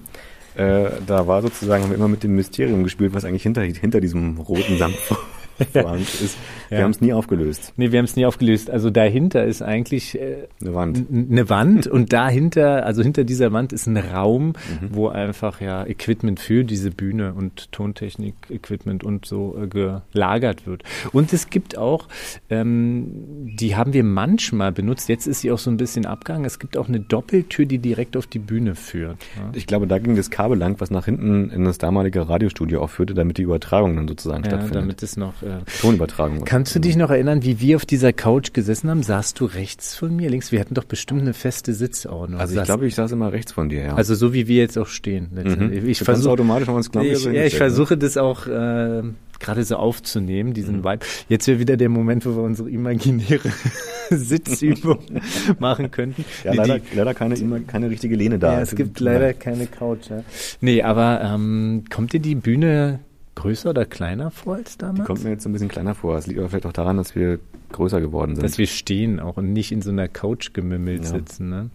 äh, da war sozusagen, haben wir immer mit dem Mysterium gespielt, was eigentlich hinter, hinter diesem roten Samtvorhang ist. Wir Ja. haben es nie aufgelöst. Nee, wir haben es nie aufgelöst. Also dahinter ist eigentlich äh, Eine Wand. eine Wand und dahinter, also hinter dieser Wand ist ein Raum, Mhm. wo einfach ja Equipment für diese Bühne und Tontechnik, Equipment und so äh, gelagert wird. Und es gibt auch, ähm, die haben wir manchmal benutzt, jetzt ist sie auch so ein bisschen abgegangen, es gibt auch eine Doppeltür, die direkt auf die Bühne führt. Ja. Ich glaube, da ging das Kabel lang, was nach hinten in das damalige Radiostudio auch führte, damit die Übertragung dann sozusagen Ja, stattfindet. damit es noch. Äh, Tonübertragung. kannst du dich noch erinnern, wie wir auf dieser Couch gesessen haben? Saßt du rechts von mir, links? Wir hatten doch bestimmt eine feste Sitzordnung. Also ich Saß- glaube, ich saß immer rechts von dir, ja. also so wie wir jetzt auch stehen. mhm. Ich versuche automatisch ins Klammern ich, ja, ich versuche das auch äh, gerade so aufzunehmen, diesen Mhm. Vibe. Jetzt wäre wieder der Moment, wo wir unsere imaginäre Sitzübung machen könnten. Ja, Nee, leider, die- leider keine, immer keine richtige Lehne da. ja, es gibt leider keine Couch. Ja. Nee, aber ähm, kommt dir die Bühne größer oder kleiner vor als damals? Kommt mir jetzt so ein bisschen kleiner vor. Es liegt aber vielleicht auch daran, dass wir größer geworden sind. Dass wir stehen auch und nicht in so einer Couch gemümmelt Ja. sitzen. Ne?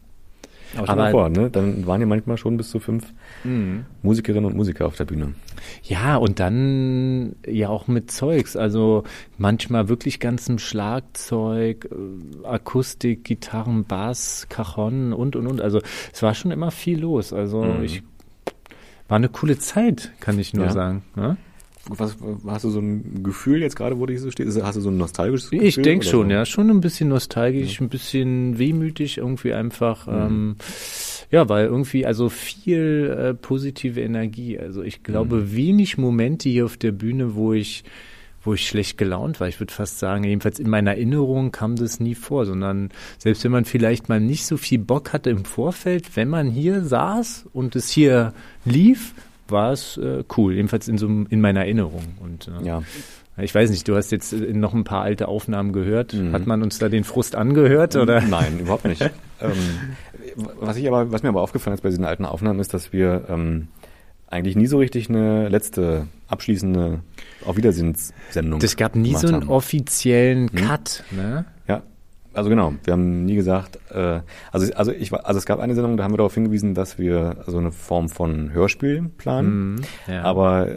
aber aber- vor, ne? dann waren ja manchmal schon bis zu fünf Mhm. Musikerinnen und Musiker auf der Bühne. Ja, und dann ja auch mit Zeugs. Also manchmal wirklich ganzem Schlagzeug, äh, Akustik, Gitarren, Bass, Cajon und und und. Also es war schon immer viel los. Also Mhm. ich war eine coole Zeit, kann ich nur Ja. sagen. ne? Was, hast du so ein Gefühl jetzt gerade, wo du hier so stehst? Hast du so ein nostalgisches Gefühl? Ich denke schon, so? ja. Schon ein bisschen nostalgisch, ein bisschen wehmütig, irgendwie einfach. Ähm, ja, weil irgendwie, also viel äh, positive Energie. Also ich glaube, wenig Momente hier auf der Bühne, wo ich wo ich schlecht gelaunt war. Ich würde fast sagen, jedenfalls in meiner Erinnerung kam das nie vor, sondern selbst wenn man vielleicht mal nicht so viel Bock hatte im Vorfeld, wenn man hier saß und es hier lief, war es äh, cool. Jedenfalls in so in meiner Erinnerung. Und äh, Ja. ich weiß nicht, du hast jetzt äh, noch ein paar alte Aufnahmen gehört. Mhm. Hat man uns da den Frust angehört oder? Nein, überhaupt nicht. ähm, was ich aber, was mir aber aufgefallen ist bei diesen alten Aufnahmen, ist, dass wir ähm, eigentlich nie so richtig eine letzte abschließende Auf Wiedersehenssendung. Das gab nie so einen haben. offiziellen Cut, ne? Ja, also genau. Wir haben nie gesagt, äh, also also ich war, also es gab eine Sendung, da haben wir darauf hingewiesen, dass wir so eine Form von Hörspiel planen. Mhm, ja. Aber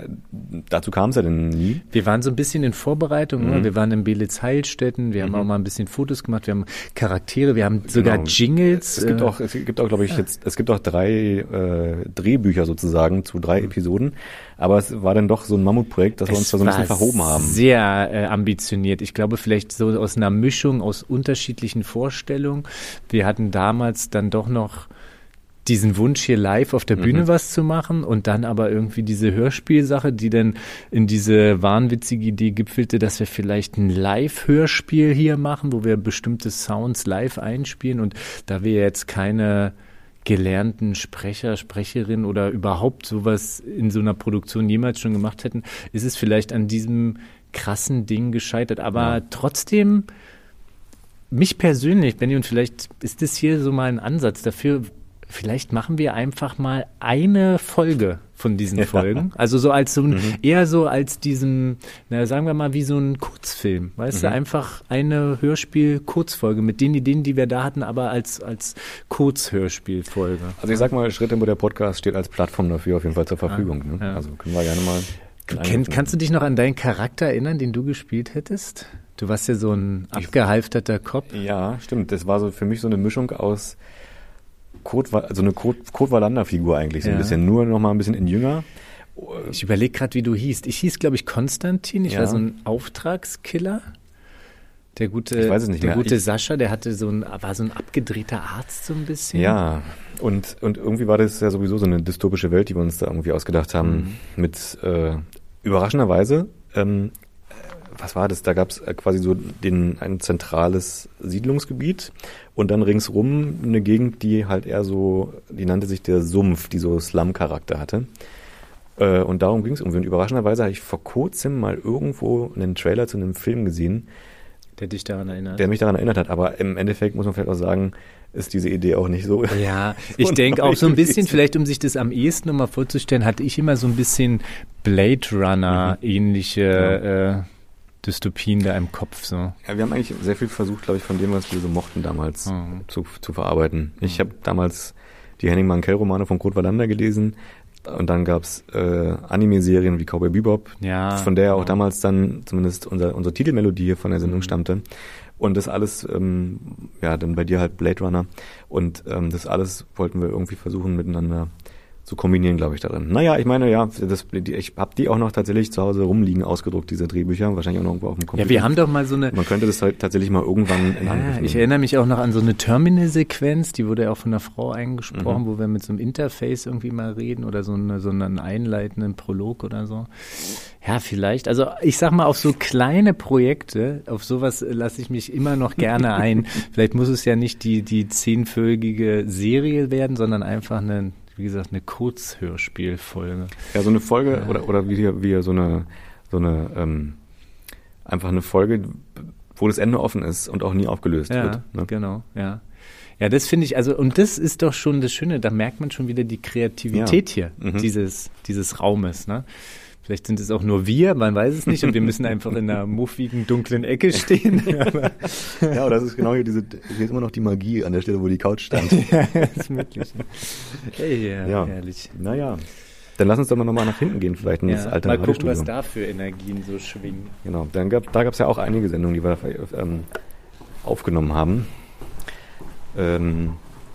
dazu kam es ja dann nie. Wir waren so ein bisschen in Vorbereitung. Ne? Mhm. Wir waren in Belitz-Heilstätten. Wir haben auch mal ein bisschen Fotos gemacht. Wir haben Charaktere. Wir haben sogar Genau. Jingles. Es gibt äh, auch, es gibt auch, glaube ich, jetzt, es gibt auch drei äh, Drehbücher sozusagen zu drei Episoden. Aber es war dann doch so ein Mammutprojekt, dass wir uns da so ein bisschen verhoben haben. Sehr äh, ambitioniert. Ich glaube, vielleicht so aus einer Mischung aus unterschiedlichen Vorstellungen. Wir hatten damals dann doch noch diesen Wunsch hier live auf der Mhm. Bühne was zu machen und dann aber irgendwie diese Hörspielsache, die dann in diese wahnwitzige Idee gipfelte, dass wir vielleicht ein Live-Hörspiel hier machen, wo wir bestimmte Sounds live einspielen und da wir jetzt keine gelernten Sprecher, Sprecherin oder überhaupt sowas in so einer Produktion jemals schon gemacht hätten, ist es vielleicht an diesem krassen Ding gescheitert. Aber Ja. trotzdem, mich persönlich, Benny, und vielleicht ist das hier so mal ein Ansatz dafür, vielleicht machen wir einfach mal eine Folge von diesen Ja. Folgen. Also so als so ein, eher so als diesen, na, sagen wir mal, wie so ein Kurzfilm. Weißt du, einfach eine Hörspiel-Kurzfolge mit den Ideen, die wir da hatten, aber als, als Kurzhörspielfolge. Also ich sag mal, Schritttempo der Podcast steht als Plattform dafür auf jeden Fall zur Verfügung. Ne? ja. Also können wir gerne mal. Kenn, kannst du dich noch an deinen Charakter erinnern, den du gespielt hättest? Du warst ja so ein abgehalfterter Kopf. Ja, stimmt. Das war so für mich so eine Mischung aus Kurt, also eine Kurt, Kurt Wallander-Figur eigentlich so Ja. ein bisschen. Nur noch mal ein bisschen in jünger. Ich überlege gerade, wie du hießt. Ich hieß, glaube ich, Konstantin. Ich Ja. war so ein Auftragskiller. Der gute, der mehr. gute Ich- Sascha, der hatte so ein, war so ein abgedrehter Arzt so ein bisschen. Ja, und, und irgendwie war das ja sowieso so eine dystopische Welt, die wir uns da irgendwie ausgedacht haben. Mhm. Mit äh, überraschenderweise, ähm, äh, was war das? Da gab es quasi so den, ein zentrales Siedlungsgebiet und dann ringsrum eine Gegend, die halt eher so, die nannte sich der Sumpf, die so Slum-Charakter hatte. Äh, und darum ging es irgendwie. Und überraschenderweise habe ich vor kurzem mal irgendwo einen Trailer zu einem Film gesehen, Der dich daran erinnert. der mich daran erinnert hat. Aber im Endeffekt muss man vielleicht auch sagen, ist diese Idee auch nicht so. Ja, ich denke auch so ein bisschen, vielleicht um sich das am ehesten nochmal vorzustellen, hatte ich immer so ein bisschen Blade Runner ähnliche äh, Dystopien da im Kopf. So. Ja, wir haben eigentlich sehr viel versucht, glaube ich, von dem, was wir so mochten damals Mhm. zu, zu verarbeiten. Ich habe damals die Henning Mankell-Romane von Kurt Wallander gelesen und dann gab's äh, Anime-Serien wie Cowboy Bebop, Ja, von der auch genau. damals dann zumindest unser, unsere Titelmelodie hier von der Sendung Mhm. stammte. Und das alles, ähm, ja, dann bei dir halt Blade Runner. Und ähm, das alles wollten wir irgendwie versuchen miteinander zu kombinieren, glaube ich, darin. Naja, ich meine, ja, das, ich habe die auch noch tatsächlich zu Hause rumliegen, ausgedruckt, diese Drehbücher, wahrscheinlich auch noch irgendwo auf dem Computer. Ja, wir haben doch mal so eine. Man könnte das halt tatsächlich mal irgendwann in Ja, Angriff nehmen. ich erinnere mich auch noch an so eine Terminal-Sequenz, die wurde ja auch von einer Frau eingesprochen, Mhm. wo wir mit so einem Interface irgendwie mal reden oder so, eine, so einen einleitenden Prolog oder so. Ja, vielleicht. Also ich sag mal, auf so kleine Projekte, auf sowas lasse ich mich immer noch gerne ein. vielleicht muss es ja nicht die, die zehnfolgige Serie werden, sondern einfach eine, wie gesagt, eine Kurzhörspielfolge. Ja, so eine Folge Ja. oder, oder wie, wie so eine, so eine, ähm, einfach eine Folge, wo das Ende offen ist und auch nie aufgelöst Ja, wird. Ne? genau, ja. Ja, das finde ich, also, und das ist doch schon das Schöne, da merkt man schon wieder die Kreativität hier, Mhm. dieses, dieses Raumes, ne? Vielleicht sind es auch nur wir, man weiß es nicht, und wir müssen einfach in einer muffigen, dunklen Ecke stehen. Ja, aber das ist genau hier diese, hier ist immer noch die Magie an der Stelle, wo die Couch stand. ja, ist möglich. Hey, ja, Ja. herrlich. naja. Dann lass uns doch mal nochmal nach hinten gehen, vielleicht in das Ja, alte mal gucken, was da für Energien so schwingen. Genau, dann gab, da gab es ja auch einige Sendungen, die wir ähm, aufgenommen haben. Ähm,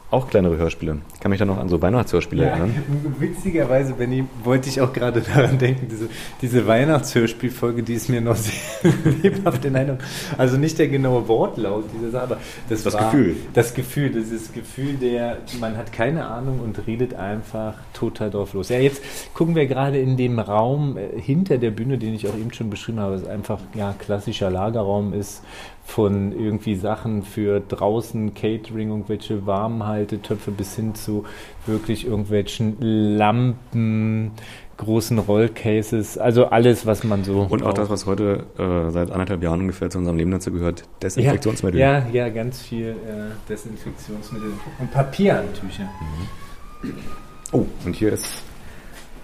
auch kleinere Hörspiele. Ich kann mich da noch an so Weihnachtshörspiele Ja, erinnern. witzigerweise, Benny, wollte ich auch gerade daran denken, diese, diese Weihnachtshörspielfolge, die ist mir noch sehr lebhaft in Erinnerung. Also nicht der genaue Wortlaut dieser Sache, aber das, Das war Gefühl. Das Gefühl, dieses Gefühl der, man hat keine Ahnung und redet einfach total drauf los. Ja, jetzt gucken wir gerade in dem Raum äh, hinter der Bühne, den ich auch eben schon beschrieben habe, es einfach ja klassischer Lagerraum ist von irgendwie Sachen für draußen, Catering, irgendwelche Warmhaltetöpfe bis hin zu wirklich irgendwelchen Lampen, großen Rollcases, also alles, was man so. Und auch das, braucht. was heute äh, seit anderthalb Jahren ungefähr zu unserem Leben dazu gehört, Desinfektionsmittel. Ja, ja, ja, ganz viel äh, Desinfektionsmittel und Papierhandtücher. Oh, und hier ist.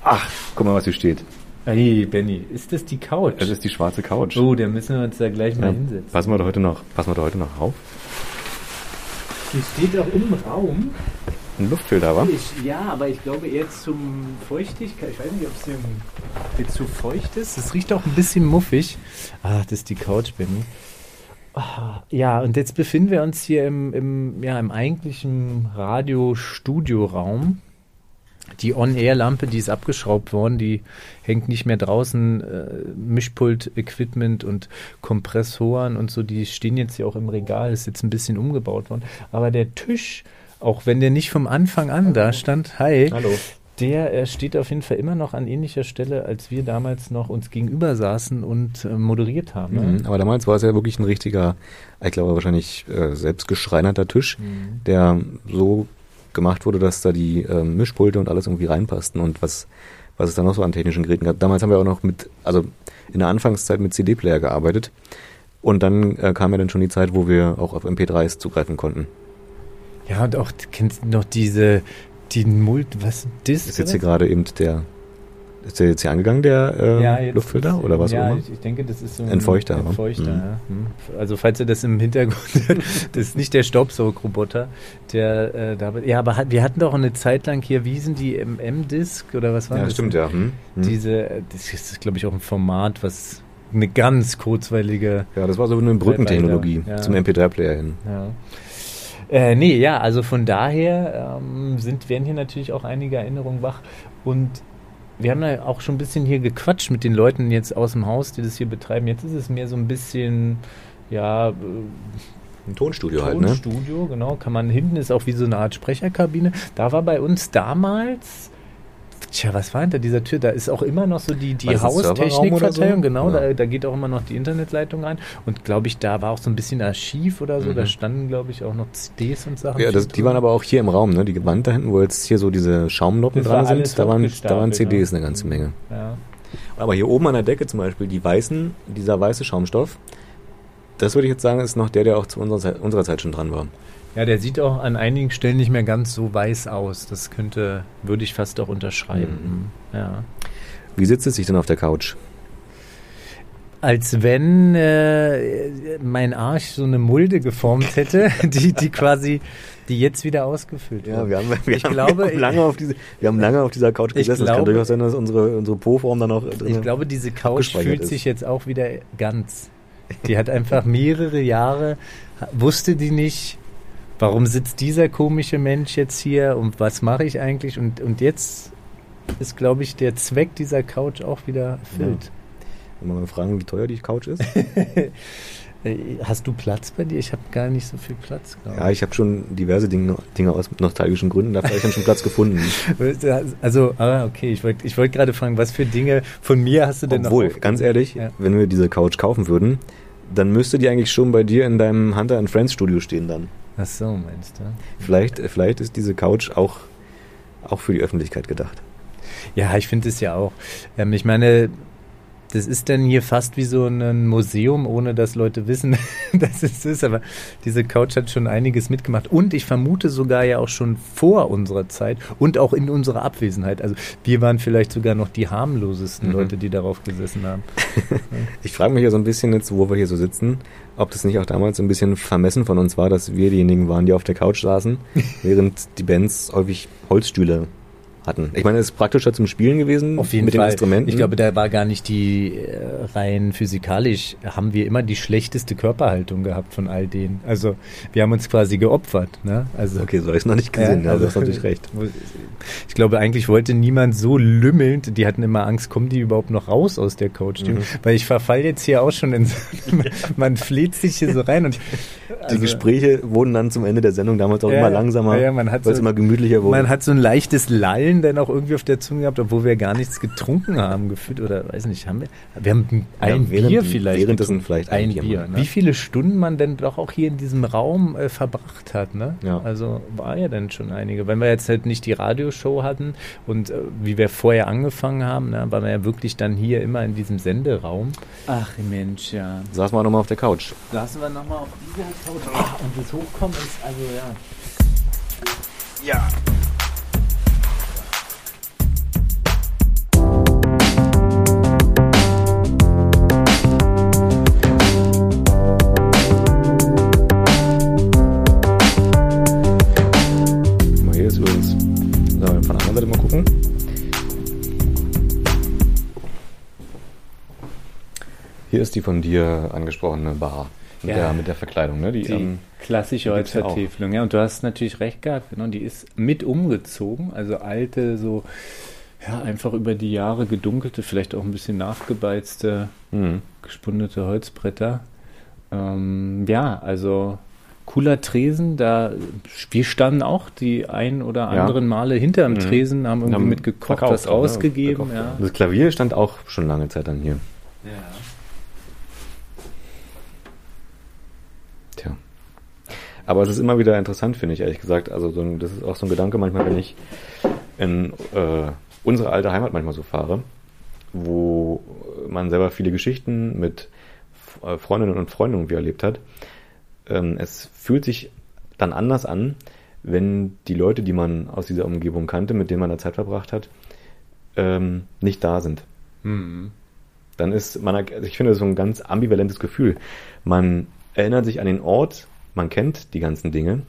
Ach, guck mal, was hier steht. Hey, Benny, ist das die Couch? Das ist die schwarze Couch. oh, da müssen wir uns da gleich mal Ja, hinsetzen. passen wir da heute noch, passen wir da heute noch auf? Die steht auch im Raum. Ein Luftfilter, wa? Ich, ja, aber ich glaube eher zum Feuchtigkeit. Ich weiß nicht, ob es hier hier zu feucht ist. Es riecht auch ein bisschen muffig. Ah, das ist die Couch, Benny. Ah, ja, und jetzt befinden wir uns hier im, im, ja, im eigentlichen Radio-Studioraum. Die On-Air-Lampe, die ist abgeschraubt worden, die hängt nicht mehr draußen. Äh, Mischpult-Equipment und Kompressoren und so, die stehen jetzt hier auch im Regal, ist jetzt ein bisschen umgebaut worden. Aber der Tisch, auch wenn der nicht vom Anfang an da stand, hi, Hallo. der äh, steht auf jeden Fall immer noch an ähnlicher Stelle, als wir damals noch uns gegenüber saßen und äh, moderiert haben. Ne? Mhm, aber damals war es ja wirklich ein richtiger, ich glaube wahrscheinlich äh, selbst geschreinerter Tisch, Mhm. der so gemacht wurde, dass da die äh, Mischpulte und alles irgendwie reinpassten und was, was es da noch so an technischen Geräten gab. Damals haben wir auch noch mit, also in der Anfangszeit mit CD-Player gearbeitet. Und dann äh, kam ja dann schon die Zeit, wo wir auch auf MP3s zugreifen konnten. Ja, und auch, kennst du noch diese, die Mult, was, Disc? Ist jetzt hier gerade eben der, ist der jetzt hier angegangen, der äh, Ja, jetzt Luftfilter oder was ja, auch immer? Ich, ich denke, das ist so ein Entfeuchter, ne? Entfeuchter, Mhm. ja. Hm. Also falls ihr das im Hintergrund, das ist nicht der Staubsaugroboter, der äh, da, ja, aber hat, wir hatten doch eine Zeit lang hier, wie hießen die MM-Disc oder was war Ja, das? stimmt, ja. Hm? Hm. Diese, äh, das ist, glaube ich, auch ein Format, was eine ganz kurzweilige Ja, das war so eine Brückentechnologie Ja. zum MP3-Player hin. Ja. Äh, nee, ja, also von daher ähm, sind, werden hier natürlich auch einige Erinnerungen wach. Und wir haben ja auch schon ein bisschen hier gequatscht mit den Leuten jetzt aus dem Haus, die das hier betreiben. Jetzt ist es mehr so ein bisschen, ja, äh, Ein Tonstudio, halt, ne? Tonstudio, genau. Kann man hinten ist auch wie so eine Art Sprecherkabine. Da war bei uns damals. Tja, was war hinter dieser Tür? Da ist auch immer noch so die, die oder Haustechnikverteilung, so? genau, Ja. da, da geht auch immer noch die Internetleitung rein. Und glaube ich, da war auch so ein bisschen Archiv oder so. Da Mhm. standen, glaube ich, auch noch CDs und Sachen. Ja, das, die waren aber auch hier im Raum, ne? Die Wand da hinten, wo jetzt hier so diese Schaumnoppen dran sind, da waren, da waren CDs ne? eine ganze Menge. Ja. Aber hier oben an der Decke zum Beispiel, die weißen, dieser weiße Schaumstoff, das würde ich jetzt sagen, ist noch der, der auch zu unserer Zeit, unserer Zeit schon dran war. Ja, der sieht auch an einigen Stellen nicht mehr ganz so weiß aus. Das könnte, würde ich fast auch unterschreiben. Ja. Wie sitzt es sich denn auf der Couch? Als wenn äh, mein Arsch so eine Mulde geformt hätte, die, die quasi, die jetzt wieder ausgefüllt wird. wir haben, wir Ich haben, glaube, wir haben lange auf diese, wir haben lange auf dieser Couch gesessen. es kann durchaus sein, dass unsere, unsere Po-Form dann noch drin Ich glaube, diese Couch fühlt ist. sich jetzt auch wieder ganz. Die hat einfach mehrere Jahre, wusste die nicht, warum sitzt dieser komische Mensch jetzt hier und was mache ich eigentlich? Und, und jetzt ist, glaube ich, der Zweck dieser Couch auch wieder erfüllt. Wir mal fragen, wie teuer die Couch ist. Äh, Hast du Platz bei dir? Ich habe gar nicht so viel Platz. glaub ja, ich habe schon diverse Dinge, Dinge aus nostalgischen Gründen, dafür habe ich dann schon Platz gefunden. Also, ah, okay, ich wollte ich wollt gerade fragen, was für Dinge von mir hast du denn Obwohl, noch? auf- ganz ehrlich, Ja. wenn wir diese Couch kaufen würden, dann müsste die eigentlich schon bei dir in deinem Hunter and Friends Studio stehen dann. Ach so, meinst du? Vielleicht, vielleicht ist diese Couch auch, auch für die Öffentlichkeit gedacht. Ja, ich finde es ja auch. Ähm, ich meine, das ist dann hier fast wie so ein Museum, ohne dass Leute wissen, dass es ist. Aber diese Couch hat schon einiges mitgemacht. Und ich vermute sogar ja auch schon vor unserer Zeit und auch in unserer Abwesenheit. Also wir waren vielleicht sogar noch die harmlosesten Mhm. Leute, die darauf gesessen haben. Ich frage mich ja so ein bisschen jetzt, wo wir hier so sitzen, ob das nicht auch damals ein bisschen vermessen von uns war, dass wir diejenigen waren, die auf der Couch saßen, während die Bands häufig Holzstühle hatten. Ich meine, es ist praktischer zum Spielen gewesen Auf jeden mit Fall. den Instrumenten. Ich glaube, da war gar nicht die äh, rein physikalisch, haben wir immer die schlechteste Körperhaltung gehabt von all denen. Also wir haben uns quasi geopfert. Ne? Also, okay, so habe ich es noch nicht gesehen, ja, also- du hast natürlich recht. Ich glaube, eigentlich wollte niemand so lümmelnd, die hatten immer Angst, kommen die überhaupt noch raus aus der Couch? Mhm. Weil ich verfall jetzt hier auch schon in so, man fleht sich hier so rein und Die Gespräche wurden dann zum Ende der Sendung damals auch Ja, immer langsamer, ja, man hat weil es so- immer gemütlicher wurde. Man hat so ein leichtes Lallen dann auch irgendwie auf der Zunge gehabt, obwohl wir gar nichts getrunken haben gefühlt oder weiß nicht, haben wir? Wir haben ein Ja, während- Bier vielleicht. währenddessen vielleicht ein ein Bier Bier. mal, ne? Wie viele Stunden man denn doch auch hier in diesem Raum äh, verbracht hat, ne? Ja. Also war ja dann schon einige. Wenn wir jetzt halt nicht die Radioshow hatten und äh, wie wir vorher angefangen haben, ne, waren wir ja wirklich dann hier immer in diesem Senderaum. Ach Mensch, ja. Saßen wir nochmal auf der Couch. Lassen wir nochmal auf dieser Couch. Ah, und das Hochkommen ist also ja. Ja. Ist die von dir angesprochene Bar. Mit, Ja. der, mit der Verkleidung, ne? Die, Die ähm, klassische ja. Holzvertäfelung, ja. Und du hast natürlich recht gehabt, genau. Die ist mit umgezogen, also alte, so, ja, einfach über die Jahre gedunkelte, vielleicht auch ein bisschen nachgebeizte, mhm. gespundete Holzbretter. Ähm, ja, also cooler Tresen, da wir standen auch die ein oder Ja. anderen Male hinterm Mhm. Tresen, haben irgendwie Haben mitgekocht, was ausgegeben, ja. Das Klavier stand auch schon lange Zeit dann hier. ja. Tja. Aber es ist immer wieder interessant, finde ich, ehrlich gesagt. Also so ein, das ist auch so ein Gedanke manchmal, wenn ich in äh, unsere alte Heimat manchmal so fahre, wo man selber viele Geschichten mit äh, Freundinnen und Freunden irgendwie erlebt hat. Ähm, es fühlt sich dann anders an, wenn die Leute, die man aus dieser Umgebung kannte, mit denen man da Zeit verbracht hat, ähm, nicht da sind Mhm. dann ist man, also ich finde, das ist so ein ganz ambivalentes Gefühl. Man erinnert sich an den Ort, man kennt die ganzen Dinge,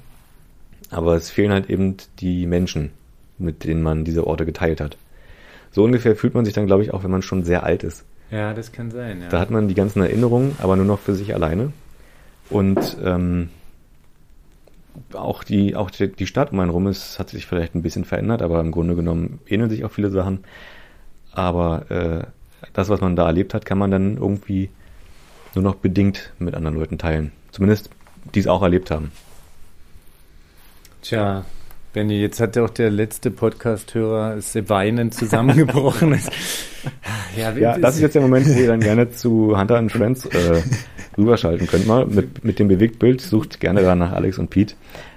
aber es fehlen halt eben die Menschen, mit denen man diese Orte geteilt hat. So ungefähr fühlt man sich dann, glaube ich, auch wenn man schon sehr alt ist. ja, das kann sein, ja. Da hat man die ganzen Erinnerungen, aber nur noch für sich alleine. Und ähm, auch die, auch die Stadt um einen rum ist, hat sich vielleicht ein bisschen verändert, aber im Grunde genommen ähneln sich auch viele Sachen. Aber äh, das, was man da erlebt hat, kann man dann irgendwie nur noch bedingt mit anderen Leuten teilen. Zumindest die es auch erlebt haben. Tja, Benny, jetzt hat ja auch der letzte Podcast-Hörer weinend zusammengebrochen. ja, ja, das ist jetzt der Moment, wo ihr dann gerne zu Hunter and Friends äh, rüberschalten könnt mal. Mit, mit dem Bewegtbild sucht gerne da nach Alex und Pete.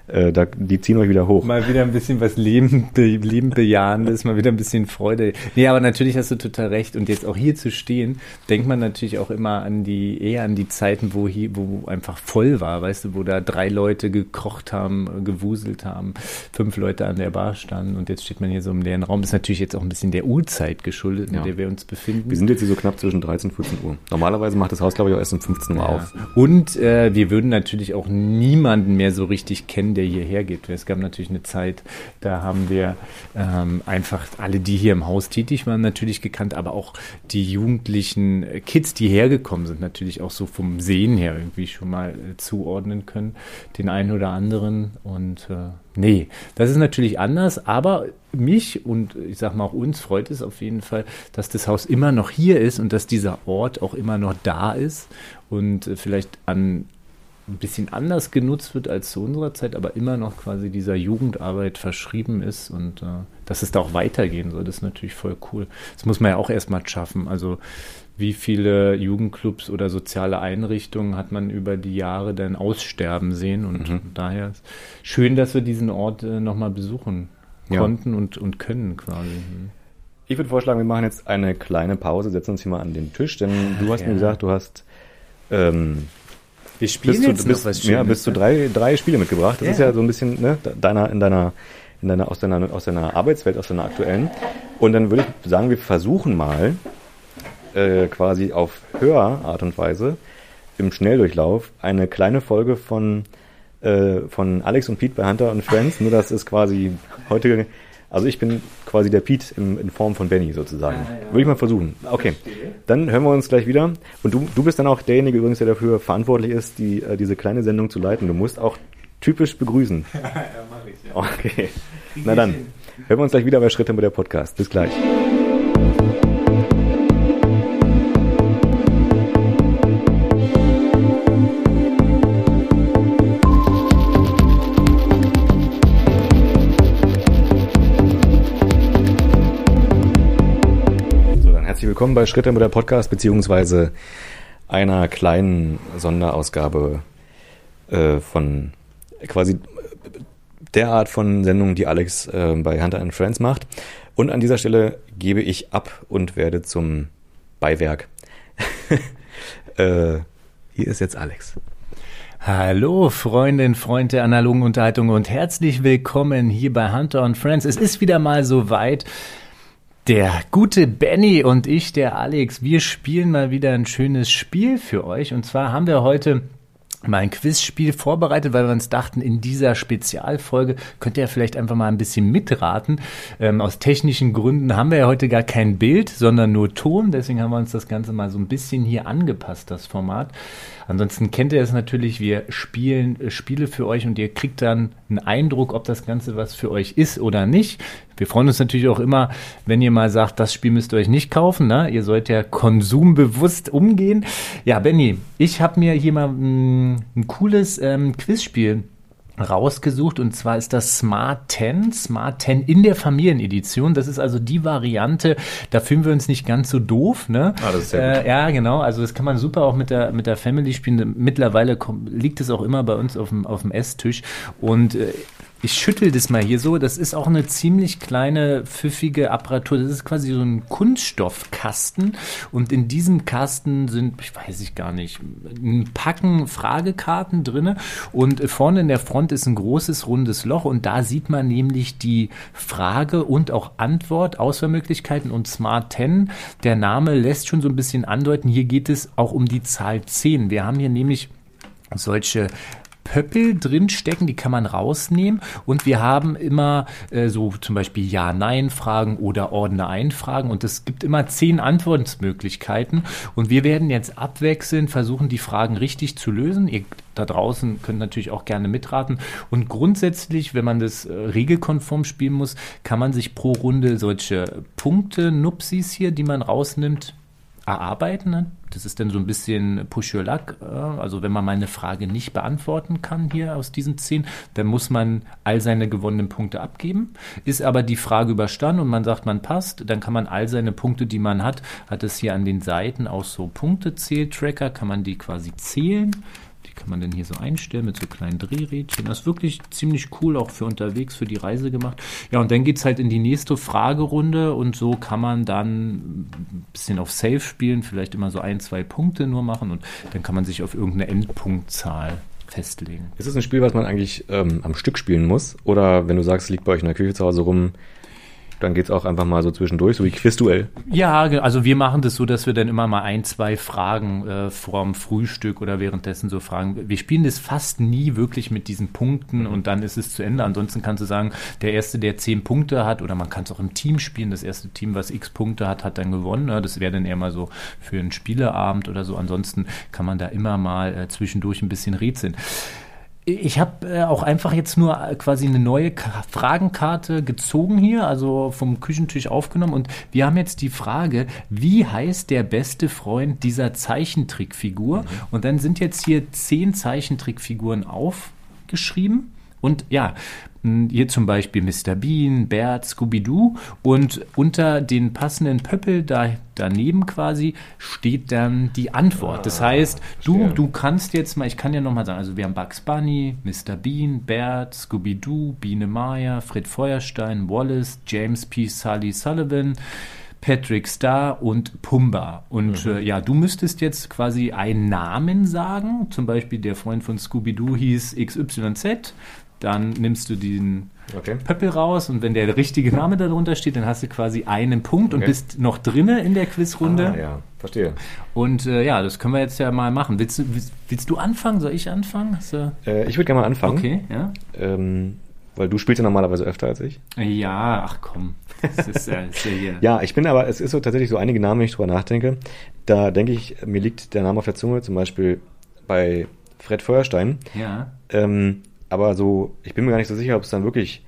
Äh, da, die ziehen euch wieder hoch. Mal wieder ein bisschen was Leben, be, Leben bejahendes, mal wieder ein bisschen Freude. Nee, aber natürlich hast du total recht. Und jetzt auch hier zu stehen, denkt man natürlich auch immer an die, eher an die Zeiten, wo hier, wo einfach voll war, weißt du, wo da drei Leute gekocht haben, gewuselt haben, fünf Leute an der Bar standen und jetzt steht man hier so im leeren Raum. Das ist natürlich jetzt auch ein bisschen der Uhrzeit geschuldet, ja. in der wir uns befinden. Wir sind jetzt hier so knapp zwischen 13 und 14 Uhr. Normalerweise macht das Haus, glaube ich, auch erst um 15 Uhr ja. auf. Und äh, wir würden natürlich auch niemanden mehr so richtig kennen, der hierher geht. Es gab natürlich eine Zeit, da haben wir ähm, einfach alle, die hier im Haus tätig waren, natürlich gekannt, aber auch die jugendlichen Kids, die hergekommen sind, natürlich auch so vom Sehen her irgendwie schon mal äh, zuordnen können, den einen oder anderen. Und äh, nee, das ist natürlich anders, aber mich und ich sag mal auch uns freut es auf jeden Fall, dass das Haus immer noch hier ist und dass dieser Ort auch immer noch da ist und äh, vielleicht an ein bisschen anders genutzt wird als zu unserer Zeit, aber immer noch quasi dieser Jugendarbeit verschrieben ist und äh, dass es da auch weitergehen soll, das ist natürlich voll cool. Das muss man ja auch erstmal schaffen. Also wie viele Jugendclubs oder soziale Einrichtungen hat man über die Jahre dann aussterben sehen und mhm. daher ist schön, dass wir diesen Ort äh, nochmal besuchen konnten ja. und, und können quasi. Mhm. Ich würde vorschlagen, wir machen jetzt eine kleine Pause, setzen uns hier mal an den Tisch, denn du hast ja. mir gesagt, du hast ähm, wir spielen jetzt du, bist, noch was Schönes. Ja, bist du ne? drei, drei Spiele mitgebracht. Das ja. ist ja so ein bisschen ne, deiner, in deiner, in deiner, aus deiner, aus deiner Arbeitswelt, aus deiner aktuellen. Und dann würde ich sagen, wir versuchen mal äh, quasi auf Hörart und Weise im Schnelldurchlauf eine kleine Folge von äh, von Alex und Pete bei Hunter und Friends. Nur das ist quasi heute also ich bin quasi der Pete in, in Form von Benny sozusagen. Ah, ja. Würde ich mal versuchen. Okay, dann hören wir uns glelich wieder. Und du, du bist dann auch derjenige übrigens, der dafür verantwortlich ist, die, äh, diese kleine Sendung zu leiten. Du musst auch typisch begrüßen. ja, mach ich, ja. Okay, na dann. Hören wir uns gleich wieder bei Schritte mit der Podcast. Bis gleich. Willkommen bei Schritte der Podcast, beziehungsweise einer kleinen Sonderausgabe äh, von quasi der Art von Sendung, die Alex äh, bei Hunter and Friends macht. Und an dieser Stelle gebe ich ab und werde zum Beiwerk. äh, hier ist jetzt Alex. Hallo, Freundin, Freund der analogen Unterhaltung und herzlich willkommen hier bei Hunter and Friends. Es ist wieder mal so weit. Der gute Benny und ich, der Alex, wir spielen mal wieder ein schönes Spiel für euch. Und zwar haben wir heute mal ein Quizspiel vorbereitet, weil wir uns dachten, in dieser Spezialfolge könnt ihr vielleicht einfach mal ein bisschen mitraten. Ähm, aus technischen Gründen haben wir ja heute gar kein Bild, sondern nur Ton. Deswegen haben wir uns das Ganze mal so ein bisschen hier angepasst, das Format. Ansonsten kennt ihr es natürlich, wir spielen äh, Spiele für euch und ihr kriegt dann einen Eindruck, ob das Ganze was für euch ist oder nicht. Wir freuen uns natürlich auch immer, wenn ihr mal sagt, das Spiel müsst ihr euch nicht kaufen. Ne? Ihr sollt ja konsumbewusst umgehen. Ja, Benny, ich habe mir hier mal ein, ein cooles ähm, Quizspiel rausgesucht und zwar ist das Smart 10, Smart 10 in der Familienedition. Das ist also die Variante, da fühlen wir uns nicht ganz so doof. Ne? Ah, das ist sehr gut. Äh, ja, genau. Also das kann man super auch mit der, mit der Family spielen. Mittlerweile kommt, liegt es auch immer bei uns auf dem, auf dem Esstisch und äh, ich schüttel das mal hier so. Das ist auch eine ziemlich kleine, pfiffige Apparatur. Das ist quasi so ein Kunststoffkasten. Und in diesem Kasten sind, ich weiß ich gar nicht, ein Packen Fragekarten drinne. Und vorne in der Front ist ein großes, rundes Loch. Und da sieht man nämlich die Frage und auch Antwort, Auswahlmöglichkeiten und Smart 10. Der Name lässt schon so ein bisschen andeuten, hier geht es auch um die Zahl 10. Wir haben hier nämlich solche Pöppel drin stecken, die kann man rausnehmen. Und wir haben immer äh, so zum Beispiel Ja-Nein-Fragen oder Ordner-Ein-Fragen. Und es gibt immer zehn Antwortmöglichkeiten. Und wir werden jetzt abwechselnd versuchen, die Fragen richtig zu lösen. Ihr da draußen könnt natürlich auch gerne mitraten. Und grundsätzlich, wenn man das äh, regelkonform spielen muss, kann man sich pro Runde solche Punkte, Nupsis hier, die man rausnimmt, erarbeiten. Ne? Das ist dann so ein bisschen Push Your Luck. Äh, also wenn man meine Frage nicht beantworten kann hier aus diesen zehn, dann muss man all seine gewonnenen Punkte abgeben. Ist aber die Frage überstanden und man sagt, man passt, dann kann man all seine Punkte, die man hat, hat es hier an den Seiten auch so Punktezähltracker, kann man die quasi zählen kann man denn hier so einstellen mit so kleinen Drehrädchen. Das ist wirklich ziemlich cool, auch für unterwegs, für die Reise gemacht. Ja, und dann geht es halt in die nächste Fragerunde und so kann man dann ein bisschen auf Safe spielen, vielleicht immer so ein, zwei Punkte nur machen und dann kann man sich auf irgendeine Endpunktzahl festlegen. Ist es ein Spiel, was man eigentlich ähm, am Stück spielen muss? Oder wenn du sagst, liegt bei euch in der Küche zu Hause rum, dann geht es auch einfach mal so zwischendurch, so wie Quizduell. Ja, also wir machen das so, dass wir dann immer mal ein, zwei Fragen äh, vorm Frühstück oder währenddessen so fragen. Wir spielen das fast nie wirklich mit diesen Punkten mhm. und dann ist es zu Ende. Ansonsten kannst du sagen, der Erste, der zehn Punkte hat, oder man kann es auch im Team spielen, das erste Team, was x Punkte hat, hat dann gewonnen. Ja, das wäre dann eher mal so für einen Spieleabend oder so. Ansonsten kann man da immer mal äh, zwischendurch ein bisschen rätseln. Ich habe äh, auch einfach jetzt nur äh, quasi eine neue K Fragenkarte gezogen hier, also vom Küchentisch aufgenommen. Und wir haben jetzt die Frage, wie heißt der beste Freund dieser Zeichentrickfigur? Mhm. Und dann sind jetzt hier zehn Zeichentrickfiguren aufgeschrieben. Und ja, hier zum Beispiel Mr. Bean, Bert, Scooby-Doo und unter den passenden Pöppel da, daneben quasi steht dann die Antwort. Das ah, heißt, du, du kannst jetzt mal, ich kann ja nochmal sagen, also wir haben Bugs Bunny, Mr. Bean, Bert, Scooby-Doo, Biene Maya, Fred Feuerstein, Wallace, James P. Sully Sullivan, Patrick Star und Pumba. Und mhm. äh, ja, du müsstest jetzt quasi einen Namen sagen. Zum Beispiel der Freund von Scooby-Doo hieß XYZ dann nimmst du den okay. Pöppel raus und wenn der richtige Name darunter steht, dann hast du quasi einen Punkt okay. und bist noch drinne in der Quizrunde. Ah, ja, verstehe. Und äh, ja, das können wir jetzt ja mal machen. Willst du, willst, willst du anfangen? Soll ich anfangen? Äh, ich würde gerne mal anfangen. Okay, ja. Ähm, weil du spielst ja normalerweise öfter als ich. Ja, ach komm. Das ist, äh, ist ja, hier. ja, ich bin aber, es ist so tatsächlich so einige Namen, wenn ich drüber nachdenke. Da denke ich, mir liegt der Name auf der Zunge, zum Beispiel bei Fred Feuerstein. Ja. Ähm, aber so, ich bin mir gar nicht so sicher, ob es dann wirklich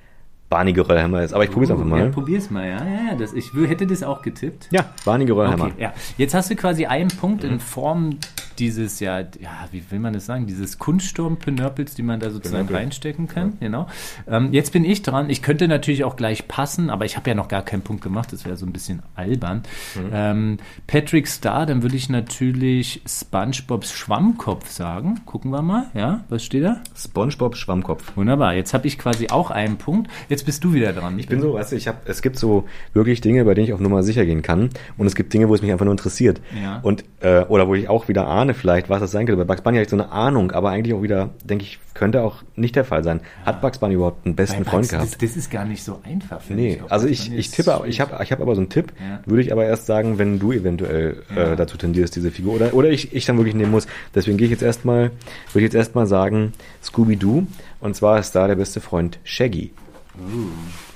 Barney Geröllhammer ist. Aber ich probiere es einfach mal. Ja, probier's mal, ja. ja, das, ich hätte das auch getippt. Ja, Barney Geröllhammer. Okay, ja. Jetzt hast du quasi einen Punkt mhm. in Form dieses, ja, ja, wie will man das sagen, dieses Kunststurm-Pinörpels, die man da sozusagen Pinöppel. reinstecken kann. Ja. Genau. Ähm, jetzt bin ich dran. Ich könnte natürlich auch gleich passen, aber ich habe ja noch gar keinen Punkt gemacht. Das wäre so ein bisschen albern. Mhm. Ähm, Patrick Star, dann würde ich natürlich SpongeBobs Schwammkopf sagen. Gucken wir mal. Ja, was steht da? SpongeBob Schwammkopf. Wunderbar. Jetzt habe ich quasi auch einen Punkt. Jetzt bist du wieder dran. Ich bin so, weißt du, ich habe, es gibt so wirklich Dinge, bei denen ich auf Nummer sicher gehen kann. Und es gibt Dinge, wo es mich einfach nur interessiert. Ja. Und, äh, oder wo ich auch wieder ahne, ahne vielleicht, was das sein könnte. Bei Bugs Bunny habe ich so eine Ahnung, aber eigentlich auch wieder, denke ich, könnte auch nicht der Fall sein. Hat Bugs Bunny überhaupt einen besten Freund gehabt? Das, das, ist gar nicht so einfach. Nee, ich also ich, ich tippe, ich habe ich hab aber so einen Tipp, ja. würde ich aber erst sagen, wenn du eventuell äh, ja. dazu tendierst, diese Figur, oder, oder ich, ich dann wirklich nehmen muss. Deswegen gehe ich jetzt erstmal, würde ich jetzt erstmal sagen, Scooby-Doo, und zwar ist da der beste Freund Shaggy. Uh.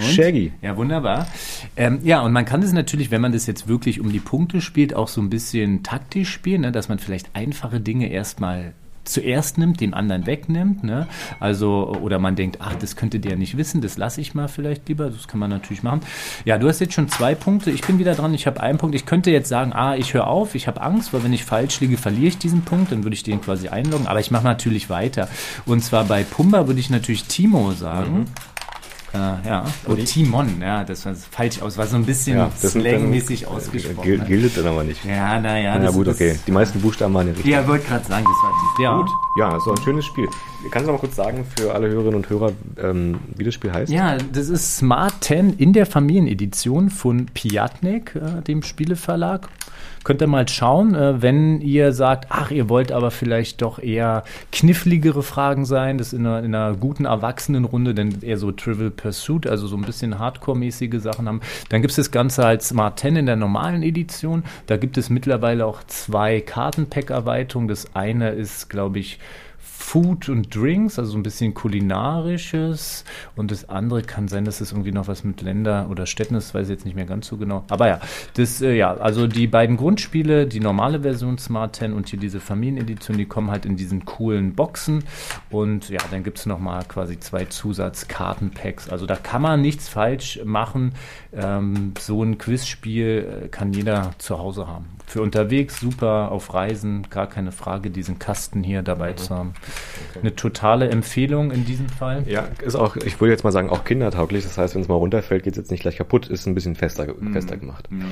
Und? Shaggy. Ja, wunderbar. Ähm, ja, und man kann das natürlich, wenn man das jetzt wirklich um die Punkte spielt, auch so ein bisschen taktisch spielen, ne? dass man vielleicht einfache Dinge erstmal zuerst nimmt, den anderen wegnimmt. Ne? Also, oder man denkt, ach, das könnte der nicht wissen, das lasse ich mal vielleicht lieber. Das kann man natürlich machen. Ja, du hast jetzt schon zwei Punkte. Ich bin wieder dran, ich habe einen Punkt. Ich könnte jetzt sagen, ah, ich höre auf, ich habe Angst, weil wenn ich falsch liege, verliere ich diesen Punkt, dann würde ich den quasi einloggen. Aber ich mache natürlich weiter. Und zwar bei Pumba würde ich natürlich Timo sagen. Mhm. Äh, ja, oh, Timon, ja, das war falsch aus, war so ein bisschen ja, slangmäßig ausgesprochen. Gilt, gilt dann aber nicht. Ja, naja. Na gut, okay. Die meisten Buchstaben waren ja richtig. Ja, wollte gerade sagen, das war. Ja. Gut, ja, so ein schönes Spiel. Kannst du noch mal kurz sagen für alle Hörerinnen und Hörer, ähm, wie das Spiel heißt? Ja, das ist Smart 10 in der Familienedition von Piatnik, äh, dem Spieleverlag. Könnt ihr mal schauen, äh, wenn ihr sagt, ach, ihr wollt aber vielleicht doch eher kniffligere Fragen sein, das in einer, in einer guten Erwachsenenrunde, denn eher so Trivial Pursuit, also so ein bisschen Hardcore-mäßige Sachen haben, dann gibt es das Ganze als Smart 10 in der normalen Edition. Da gibt es mittlerweile auch zwei Kartenpack-Erweiterungen. Das eine ist, glaube ich, Food und Drinks, also so ein bisschen kulinarisches. Und das andere kann sein, dass es irgendwie noch was mit Länder oder Städten ist, weiß ich jetzt nicht mehr ganz so genau. Aber ja, das, äh, ja, also die beiden Grundspiele, die normale Version Smart 10 und hier diese Familienedition, die kommen halt in diesen coolen Boxen. Und ja, dann gibt es nochmal quasi zwei Zusatzkartenpacks. Also da kann man nichts falsch machen. Ähm, so ein Quizspiel äh, kann jeder zu Hause haben. Für unterwegs super, auf Reisen, gar keine Frage, diesen Kasten hier dabei mhm. zu haben. Okay. Eine totale Empfehlung in diesem Fall. Ja, ist auch, ich würde jetzt mal sagen, auch kindertauglich. Das heißt, wenn es mal runterfällt, geht es jetzt nicht gleich kaputt, ist ein bisschen fester, mhm. fester gemacht. Mhm.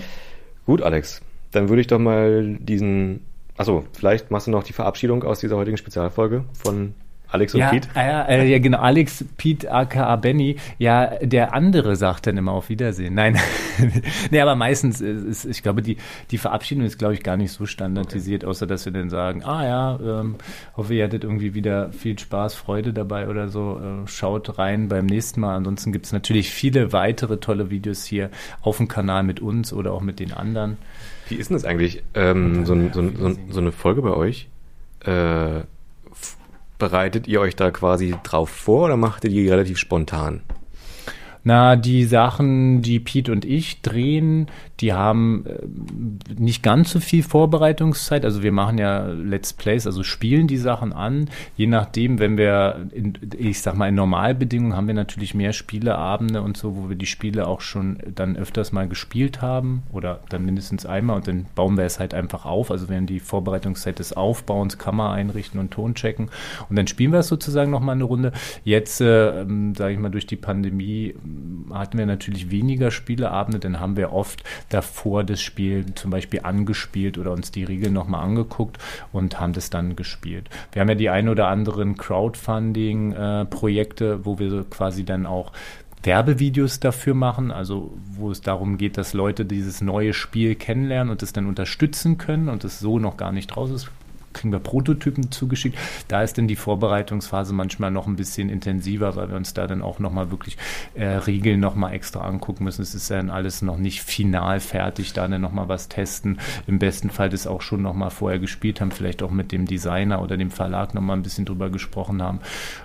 Gut, Alex, dann würde ich doch mal diesen, achso, vielleicht machst du noch die Verabschiedung aus dieser heutigen Spezialfolge von Alex und ja, Pete? Ja, äh, ja, genau. Alex, Pete, aka Benny. Ja, der andere sagt dann immer auf Wiedersehen. Nein, nee, aber meistens ist, ich glaube, die, die Verabschiedung ist, glaube ich, gar nicht so standardisiert, okay. außer dass wir dann sagen, ah ja, ähm, hoffe, ihr hattet irgendwie wieder viel Spaß, Freude dabei oder so. Äh, schaut rein beim nächsten Mal. Ansonsten gibt es natürlich viele weitere tolle Videos hier auf dem Kanal mit uns oder auch mit den anderen. Wie ist denn das eigentlich, ähm, so, so, so, so eine Folge bei euch? Äh, Bereitet ihr euch da quasi drauf vor oder macht ihr die relativ spontan? Na, die Sachen, die Pete und ich drehen, die haben äh, nicht ganz so viel Vorbereitungszeit. Also wir machen ja Let's Plays, also spielen die Sachen an. Je nachdem, wenn wir, in, ich sag mal, in Normalbedingungen haben wir natürlich mehr Spieleabende und so, wo wir die Spiele auch schon dann öfters mal gespielt haben oder dann mindestens einmal und dann bauen wir es halt einfach auf. Also während die Vorbereitungszeit des Aufbauens, Kamera einrichten und Ton checken und dann spielen wir es sozusagen nochmal eine Runde. Jetzt, äh, sage ich mal, durch die Pandemie hatten wir natürlich weniger Spieleabende, dann haben wir oft davor das Spiel zum Beispiel angespielt oder uns die Regeln nochmal angeguckt und haben das dann gespielt. Wir haben ja die ein oder anderen Crowdfunding-Projekte, wo wir quasi dann auch Werbevideos dafür machen, also wo es darum geht, dass Leute dieses neue Spiel kennenlernen und es dann unterstützen können und es so noch gar nicht raus ist kriegen wir Prototypen zugeschickt. Da ist dann die Vorbereitungsphase manchmal noch ein bisschen intensiver, weil wir uns da dann auch nochmal wirklich äh, Regeln nochmal extra angucken müssen. Es ist dann alles noch nicht final fertig, da dann nochmal was testen. Im besten Fall das auch schon nochmal vorher gespielt haben, vielleicht auch mit dem Designer oder dem Verlag nochmal ein bisschen drüber gesprochen haben.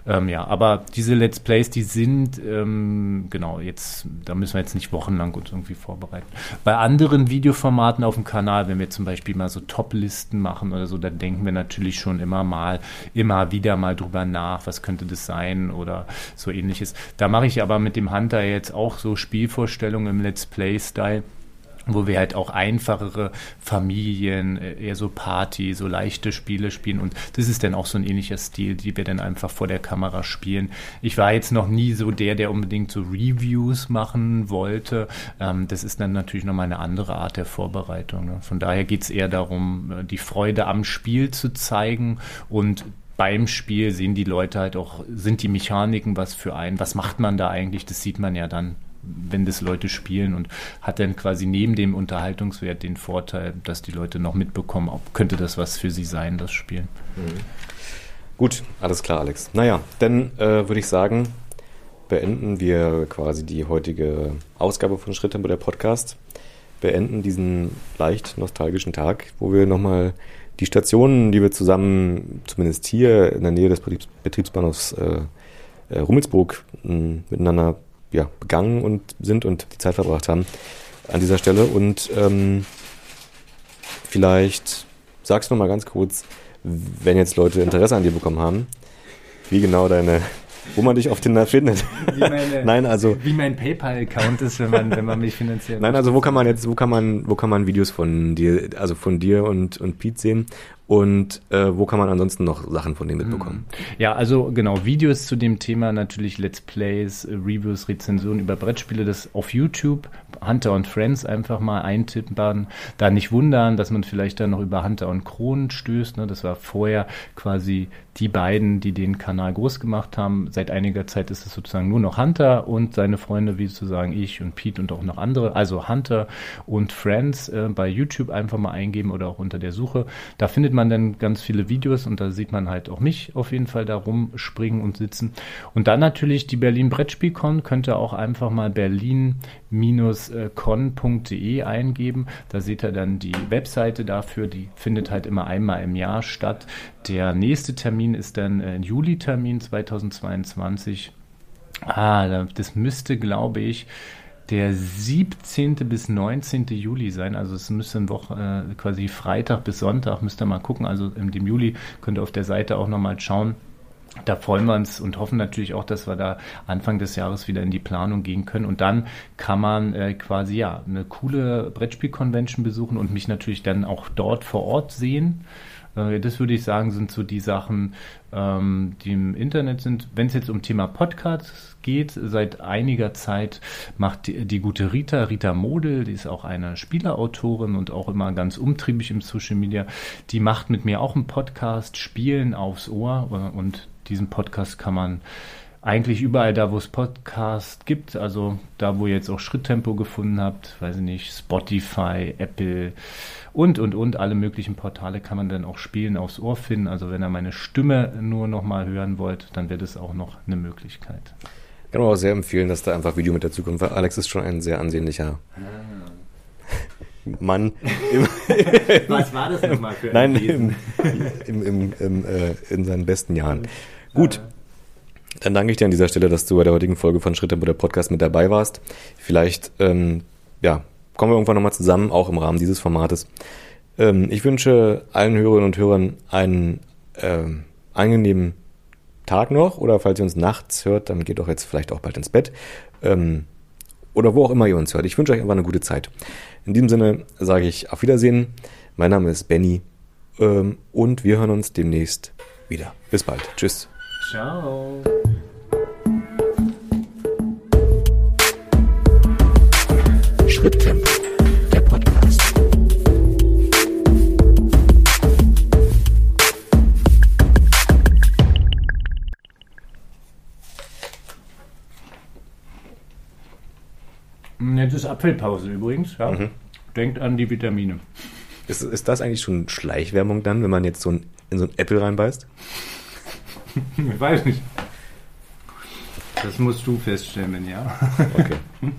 Ähm, ja, aber diese Let's Plays, die sind, ähm, genau, jetzt, da müssen wir jetzt nicht wochenlang uns irgendwie vorbereiten. Bei anderen Videoformaten auf dem Kanal, wenn wir zum Beispiel mal so Top-Listen machen oder so, dann denken denken wir natürlich schon immer mal, immer wieder mal drüber nach, was könnte das sein oder so ähnliches. Da mache ich aber mit dem Hunter jetzt auch so Spielvorstellungen im Let's Play-Style wo wir halt auch einfachere Familien, äh, eher so Party, so leichte Spiele spielen und das ist dann auch so ein ähnlicher Stil, die wir dann einfach vor der Kamera spielen. Ich war jetzt noch nie so der, der unbedingt so Reviews machen wollte. Ähm, das ist dann natürlich nochmal eine andere Art der Vorbereitung. Ne? Von daher geht es eher darum, äh, die Freude am Spiel zu zeigen und beim Spiel sehen die Leute halt auch, sind die Mechaniken was für einen, was macht man da eigentlich, das sieht man ja dann wenn das Leute spielen und hat dann quasi neben dem Unterhaltungswert den Vorteil, dass die Leute noch mitbekommen, ob könnte das was für sie sein, das Spiel. Mhm. Gut, alles klar, Alex. Naja, dann äh, würde ich sagen, beenden wir quasi die heutige Ausgabe von Schritttempo der Podcast. Beenden diesen leicht nostalgischen Tag, wo wir nochmal die Stationen, die wir zusammen, zumindest hier in der Nähe des Betriebs Betriebsbahnhofs äh, äh, Rummelsburg miteinander ja, begangen und sind und die Zeit verbracht haben an dieser Stelle. Und ähm, vielleicht sagst du mal ganz kurz, wenn jetzt Leute Interesse an dir bekommen haben, wie genau deine wo man dich auf Tinder findet. Wie meine, Nein, also wie mein PayPal-Account ist, wenn man wenn man mich finanziert. Nein, also wo kann man jetzt wo kann man wo kann man Videos von dir also von dir und und Pete sehen und äh, wo kann man ansonsten noch Sachen von denen mitbekommen? Hm. Ja, also genau, Videos zu dem Thema natürlich Let's Plays, äh, Reviews, Rezensionen über Brettspiele, das auf YouTube, Hunter und Friends einfach mal eintippen. Da nicht wundern, dass man vielleicht dann noch über Hunter und Kronen stößt. Ne? Das war vorher quasi die beiden, die den Kanal groß gemacht haben. Seit einiger Zeit ist es sozusagen nur noch Hunter und seine Freunde, wie sozusagen ich und Pete und auch noch andere. Also Hunter und Friends äh, bei YouTube einfach mal eingeben oder auch unter der Suche. Da findet man man dann ganz viele Videos und da sieht man halt auch mich auf jeden Fall da rumspringen und sitzen. Und dann natürlich die Berlin Brettspielcon, könnt ihr auch einfach mal berlin-con.de eingeben. Da seht ihr dann die Webseite dafür, die findet halt immer einmal im Jahr statt. Der nächste Termin ist dann ein Juli-Termin 2022. Ah, das müsste, glaube ich, der 17. bis 19. Juli sein. Also es müsste eine Woche, äh, quasi Freitag bis Sonntag, müsst ihr mal gucken. Also im Juli könnt ihr auf der Seite auch nochmal schauen. Da freuen wir uns und hoffen natürlich auch, dass wir da Anfang des Jahres wieder in die Planung gehen können. Und dann kann man äh, quasi ja eine coole Brettspiel-Convention besuchen und mich natürlich dann auch dort vor Ort sehen. Äh, das würde ich sagen, sind so die Sachen, ähm, die im Internet sind. Wenn es jetzt um Thema Podcasts geht, seit einiger Zeit macht die, die, gute Rita, Rita Model, die ist auch eine Spielerautorin und auch immer ganz umtriebig im Social Media, die macht mit mir auch einen Podcast, Spielen aufs Ohr äh, und diesen Podcast kann man eigentlich überall da, wo es Podcast gibt, also da, wo ihr jetzt auch Schritttempo gefunden habt, weiß ich nicht, Spotify, Apple und, und, und, alle möglichen Portale kann man dann auch spielen aufs Ohr finden. Also wenn ihr meine Stimme nur noch mal hören wollt, dann wäre das auch noch eine Möglichkeit. Kann man auch sehr empfehlen, dass da einfach Video mit dazu kommt, weil Alex ist schon ein sehr ansehnlicher ah. Mann. Was war das nochmal für ein Nein, im, im, im, im äh, in seinen besten Jahren. Gut, dann danke ich dir an dieser Stelle, dass du bei der heutigen Folge von Schritttempo der Podcast mit dabei warst. Vielleicht, ähm, ja, kommen wir irgendwann nochmal zusammen, auch im Rahmen dieses Formates. Ähm, ich wünsche allen Hörerinnen und Hörern einen ähm, angenehmen Tag noch oder falls ihr uns nachts hört, dann geht doch jetzt vielleicht auch bald ins Bett. Ähm, oder wo auch immer ihr uns hört. Ich wünsche euch einfach eine gute Zeit. In diesem Sinne sage ich auf Wiedersehen. Mein Name ist Benny ähm, und wir hören uns demnächst wieder. Bis bald. Tschüss. Ciao. Schritttempo, Jetzt ist Apfelpause übrigens. Ja? Mhm. Denkt an die Vitamine. Ist, ist das eigentlich schon Schleichwerbung dann, wenn man jetzt so ein, in so ein Apple reinbeißt? ich weiß nicht. Das musst du feststellen, ja. Okay.